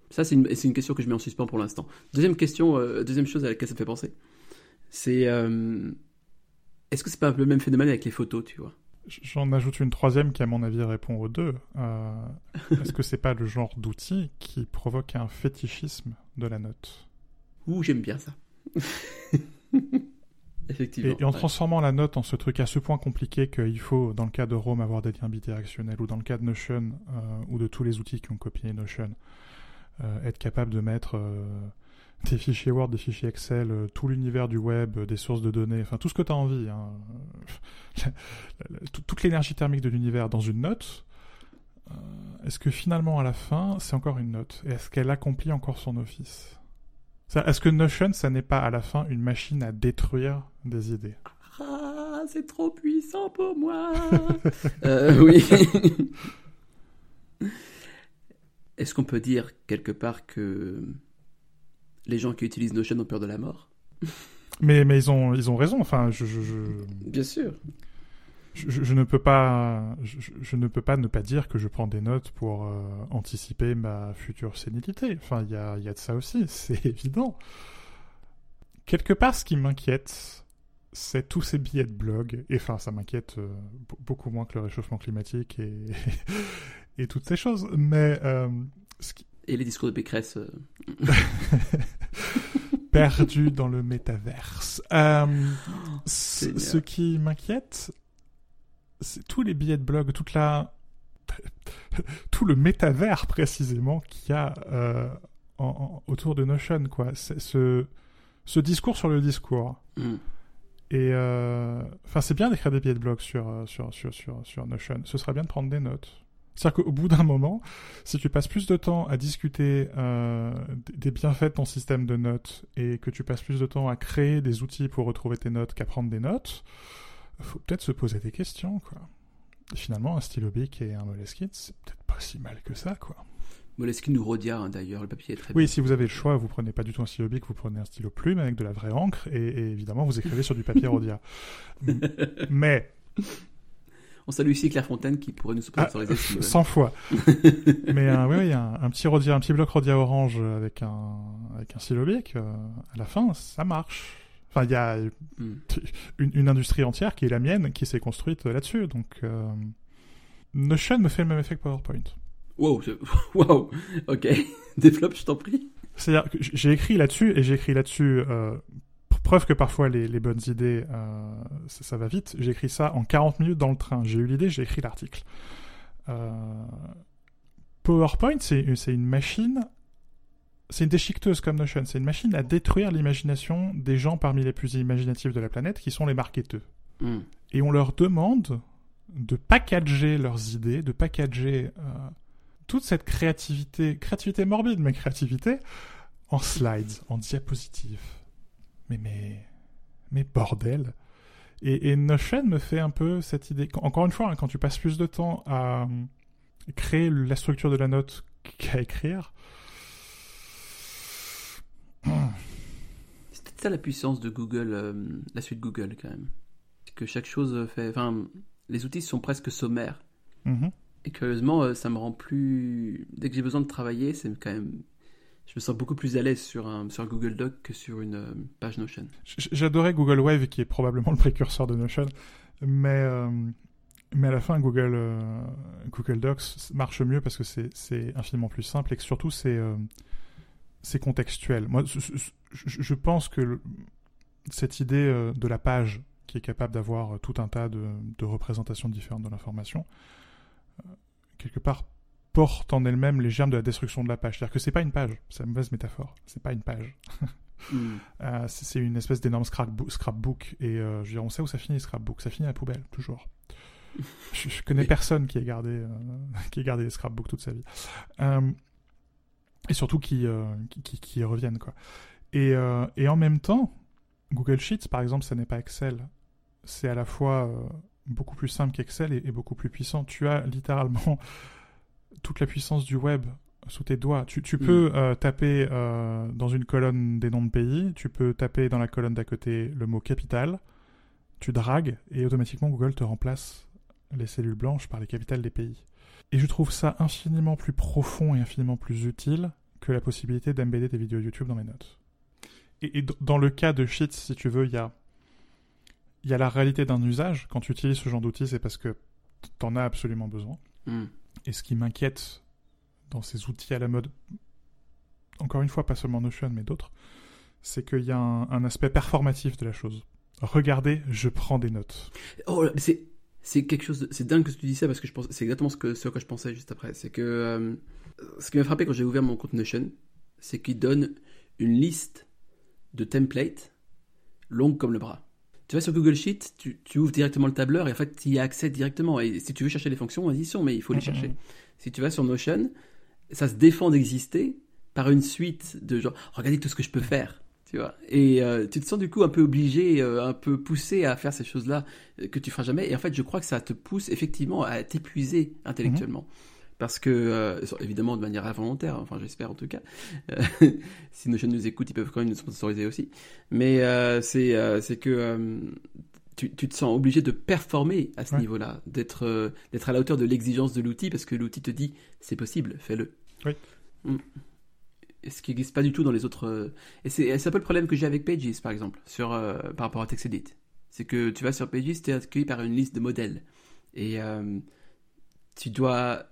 ça, c'est une, une, question que je mets en suspens pour l'instant. Deuxième question, euh, deuxième chose à laquelle ça me fait penser, c'est euh, est-ce que c'est pas le même phénomène avec les photos, tu vois? J'en ajoute une troisième qui, à mon avis, répond aux deux. Euh, est-ce que c'est pas le genre d'outil qui provoque un fétichisme de la note? Ouh, j'aime bien ça. Effectivement. Et, en transformant la note en ce truc à ce point compliqué qu'il faut, dans le cas de Rome, avoir des liens bidirectionnels, ou dans le cas de Notion, ou de tous les outils qui ont copié Notion, être capable de mettre euh, des fichiers Word, des fichiers Excel, euh, tout l'univers du web, des sources de données, enfin tout ce que tu as envie, hein. toute l'énergie thermique de l'univers dans une note, est-ce que finalement à la fin c'est encore une note? Et est-ce qu'elle accomplit encore son office? Est-ce que Notion ça n'est pas à la fin une machine à détruire des idées? Ah, c'est trop puissant pour moi. Euh, Oui Est-ce qu'on peut dire quelque part que les gens qui utilisent Notion ont peur de la mort? Mais, mais ils, ont, ils ont raison. Enfin, je, Bien sûr. Je, ne peux pas, je, ne peux pas ne pas dire que je prends des notes pour euh, anticiper ma future sénilité. Enfin, il y a, y a de ça aussi, c'est évident. Quelque part, ce qui m'inquiète, c'est tous ces billets de blog. Et enfin, ça m'inquiète euh, beaucoup moins que le réchauffement climatique et, et toutes ces choses. Mais. Euh, et les discours de Pécresse. Euh. Perdu dans le métaverse. Euh, ce qui m'inquiète, c'est tous les billets de blog, toute la. tout le métavers précisément qu'il y a autour de Notion, quoi. Ce, ce discours sur le discours. Mm. Et enfin, c'est bien d'écrire des billets de blog sur, sur, sur, sur, sur Notion. Ce serait bien de prendre des notes. C'est-à-dire qu'au bout d'un moment, si tu passes plus de temps à discuter euh, des bienfaits de ton système de notes et que tu passes plus de temps à créer des outils pour retrouver tes notes qu'à prendre des notes, faut peut-être se poser des questions, quoi. finalement, un stylo bic et un Moleskine, c'est peut-être pas si mal que ça, quoi. Moleskine ou Rhodia, hein, d'ailleurs, le papier est très Oui, si vous avez le choix, vous prenez pas du tout un stylo bic, vous prenez un stylo plume avec de la vraie encre et, et évidemment, vous écrivez sur du papier Rhodia. Mais On salue ici Claire Fontaine qui pourrait nous les estimes. 100 fois. Mais euh, oui, a un, petit Rodia, un petit bloc Rodia orange avec un, avec un bic. Euh, à la fin, ça marche. Enfin, il y a hmm. une, industrie entière qui est la mienne qui s'est construite là-dessus. Donc, euh, Notion me fait le même effet que PowerPoint. Wow, wow, ok. Développe, je t'en prie. C'est-à-dire que j'ai écrit là-dessus et j'ai écrit là-dessus euh, preuve que parfois les, les bonnes idées, euh, ça, va vite. J'ai écrit ça en 40 minutes dans le train. J'ai eu l'idée, j'ai écrit l'article. Euh, PowerPoint, c'est une machine, c'est une déchiqueteuse comme Notion. C'est une machine à détruire l'imagination des gens parmi les plus imaginatifs de la planète, qui sont les marketeurs. Hmm. Et on leur demande de packager leurs idées, de packager euh, toute cette créativité, créativité morbide, mais créativité, en slides, en diapositives mais mais mais bordel. Et, et, Notion me fait un peu cette idée. Encore une fois, hein, quand tu passes plus de temps à euh, créer la structure de la note qu'à écrire. C'est peut-être ça la puissance de Google, euh, la suite Google quand même. Que chaque chose fait. Enfin, les outils sont presque sommaires. Mm-hmm. Et curieusement, euh, ça me rend plus. Dès que j'ai besoin de travailler, c'est quand même je me sens beaucoup plus à l'aise sur un, sur Google Doc que sur une euh, page Notion. J'adorais Google Wave, qui est probablement le précurseur de Notion, mais, euh, mais à la fin, Google, euh, Google Docs marche mieux parce que c'est infiniment plus simple et que surtout, c'est c'est contextuel. Moi, je, pense que cette idée de la page qui est capable d'avoir tout un tas de représentations différentes de l'information, quelque part porte en elle-même les germes de la destruction de la page. C'est-à-dire que c'est pas une page, c'est une mauvaise métaphore, c'est pas une page. Hmm. Euh, c'est une espèce d'énorme scrapbook, et euh, je veux dire, on sait où ça finit scrapbook, ça finit à la poubelle, toujours. je, connais personne qui ait gardé, euh, qui ait gardé les scrapbooks toute sa vie. et surtout qui, qui, qui, reviennent, quoi. Et, et en même temps, Google Sheets, par exemple, ça n'est pas Excel. C'est à la fois beaucoup plus simple qu'Excel et, et, beaucoup plus puissant. Tu as littéralement toute la puissance du web sous tes doigts. Tu, tu peux mm. euh, taper euh, dans une colonne des noms de pays, tu peux taper dans la colonne d'à côté le mot capital, tu dragues et automatiquement Google te remplace les cellules blanches par les capitales des pays. Et je trouve ça infiniment plus profond et infiniment plus utile que la possibilité d'embedder des vidéos YouTube dans mes notes. Et, dans le cas de Sheets, si tu veux, il y a, y a la réalité d'un usage. Quand tu utilises ce genre d'outils, c'est parce que tu en as absolument besoin. Mm. Et ce qui m'inquiète dans ces outils à la mode, encore une fois, pas seulement Notion, mais d'autres, c'est qu'il y a un, aspect performatif de la chose. Regardez, je prends des notes. Oh, c'est c'est quelque chose, c'est dingue que tu dis ça parce que je pense, c'est exactement ce que ce que je pensais juste après. C'est que euh, ce qui m'a frappé quand j'ai ouvert mon compte Notion, c'est qu'il donne une liste de templates longue comme le bras tu vas sur Google Sheet, tu, ouvres directement le tableur et en fait, tu y as accès directement. Et si tu veux chercher les fonctions, vas-y, sont, mais il faut les chercher. Si tu vas sur Notion, ça se défend d'exister par une suite de genre, regardez tout ce que je peux faire. Tu vois et euh, tu te sens du coup un peu obligé, euh, un peu poussé à faire ces choses-là euh, que tu feras jamais. Et en fait, je crois que ça te pousse effectivement à t'épuiser intellectuellement. Mhm parce que euh, évidemment de manière involontaire, enfin j'espère en tout cas. Euh, si nos jeunes nous écoutent, ils peuvent quand même nous sponsoriser aussi. Mais euh, c'est c'est que tu, tu, te sens obligé de performer à ce niveau-là, d'être d'être à la hauteur de l'exigence de l'outil parce que l'outil te dit c'est possible, fais-le. Oui. Mm. Et ce qui n'existe pas du tout dans les autres. Et c'est un peu le problème que j'ai avec Pages par exemple, sur par rapport à TextEdit. C'est que tu vas sur Pages, tu es accueilli par une liste de modèles et tu dois,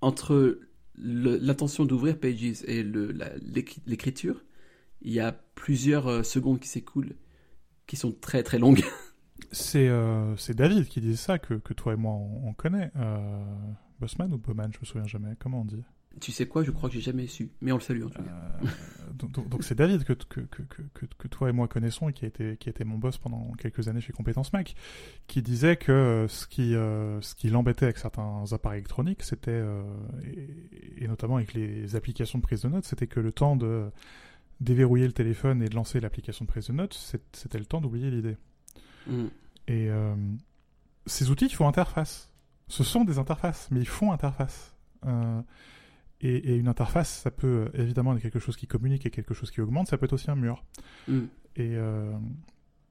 entre l'intention d'ouvrir Pages et l'écriture, il y a plusieurs euh, secondes qui s'écoulent, qui sont très très longues. Euh, c'est David qui disait ça, que, toi et moi on, connaît. Euh, Bossman ou Bowman, je me souviens jamais. Comment on dit? Tu sais quoi, je crois que j'ai jamais su, mais on le salue en tout cas. Euh, donc c'est David que, que, que, que, toi et moi connaissons et qui a, été, qui a été mon boss pendant quelques années chez Compétences Mac, qui disait que euh, ce qui, euh, ce qui l'embêtait avec certains appareils électroniques, c'était, et, notamment avec les applications de prise de notes, c'était que le temps de déverrouiller le téléphone et de lancer l'application de prise de notes, c'était le temps d'oublier l'idée. Mm. Et ces outils, ils font interface. Ce sont des interfaces, mais ils font interface. Et, une interface, ça peut évidemment être quelque chose qui communique et quelque chose qui augmente, ça peut être aussi un mur. Mm. Et, euh,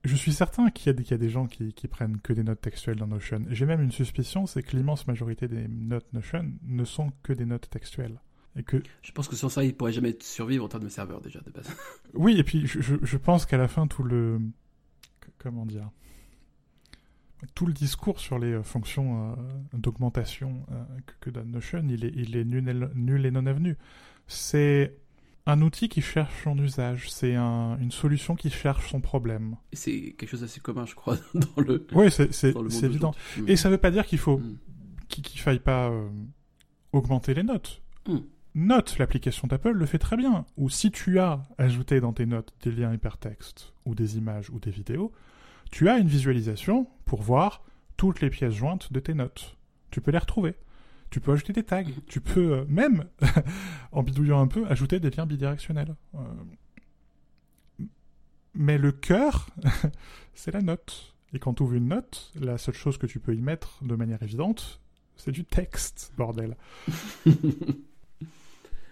je suis certain qu'il y, y, a des gens qui, qui, prennent que des notes textuelles dans Notion. J'ai même une suspicion, c'est que l'immense majorité des notes Notion ne sont que des notes textuelles. Et que... Je pense que sans ça, il pourrait jamais survivre en termes de serveur déjà de base. oui, et puis je, je pense qu'à la fin, tout le... Comment dire tout le discours sur les euh, fonctions euh, d'augmentation euh, que, donne Notion, il est, il est nul, nul et non avenu. C'est un outil qui cherche son usage, c'est un, une solution qui cherche son problème. C'est quelque chose d'assez commun, je crois, dans le. Oui, c'est évident. Mm. Et ça ne veut pas dire qu'il faut mm. qu'il faille pas augmenter les notes. Mm. Note, l'application d'Apple le fait très bien. Ou si tu as ajouté dans tes notes des liens hypertextes ou des images ou des vidéos, tu as une visualisation pour voir toutes les pièces jointes de tes notes. Tu peux les retrouver. Tu peux ajouter des tags. Tu peux euh, même, en bidouillant un peu, ajouter des liens bidirectionnels. Euh, mais le cœur, c'est la note. Et quand tu ouvres une note, la seule chose que tu peux y mettre de manière évidente, c'est du texte, bordel.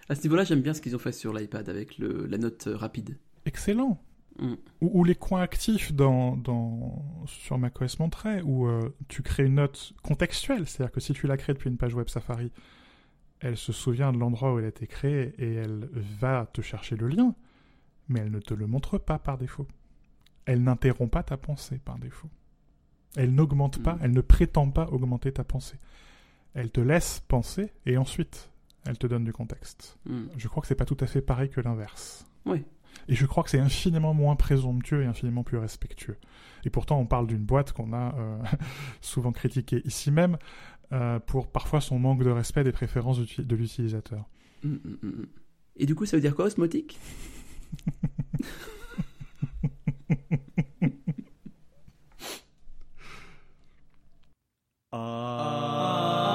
à ce niveau-là, j'aime bien ce qu'ils ont fait sur l'iPad avec la note rapide. Excellent. Mm. Ou, les coins actifs dans, dans, sur macOS Monterey, où euh, tu crées une note contextuelle, c'est-à-dire que si tu la crées depuis une page web Safari, elle se souvient de l'endroit où elle a été créée et elle va te chercher le lien, mais elle ne te le montre pas par défaut. Elle n'interrompt pas ta pensée par défaut. Elle n'augmente pas, mm. elle ne prétend pas augmenter ta pensée. Elle te laisse penser et ensuite elle te donne du contexte. Mm. Je crois que c'est pas tout à fait pareil que l'inverse. Oui, et je crois que c'est infiniment moins présomptueux et infiniment plus respectueux. Et pourtant, on parle d'une boîte qu'on a euh, souvent critiquée ici même euh, pour parfois son manque de respect des préférences de l'utilisateur. Mm, mm, mm, et du coup, ça veut dire quoi, osmotique? Ah.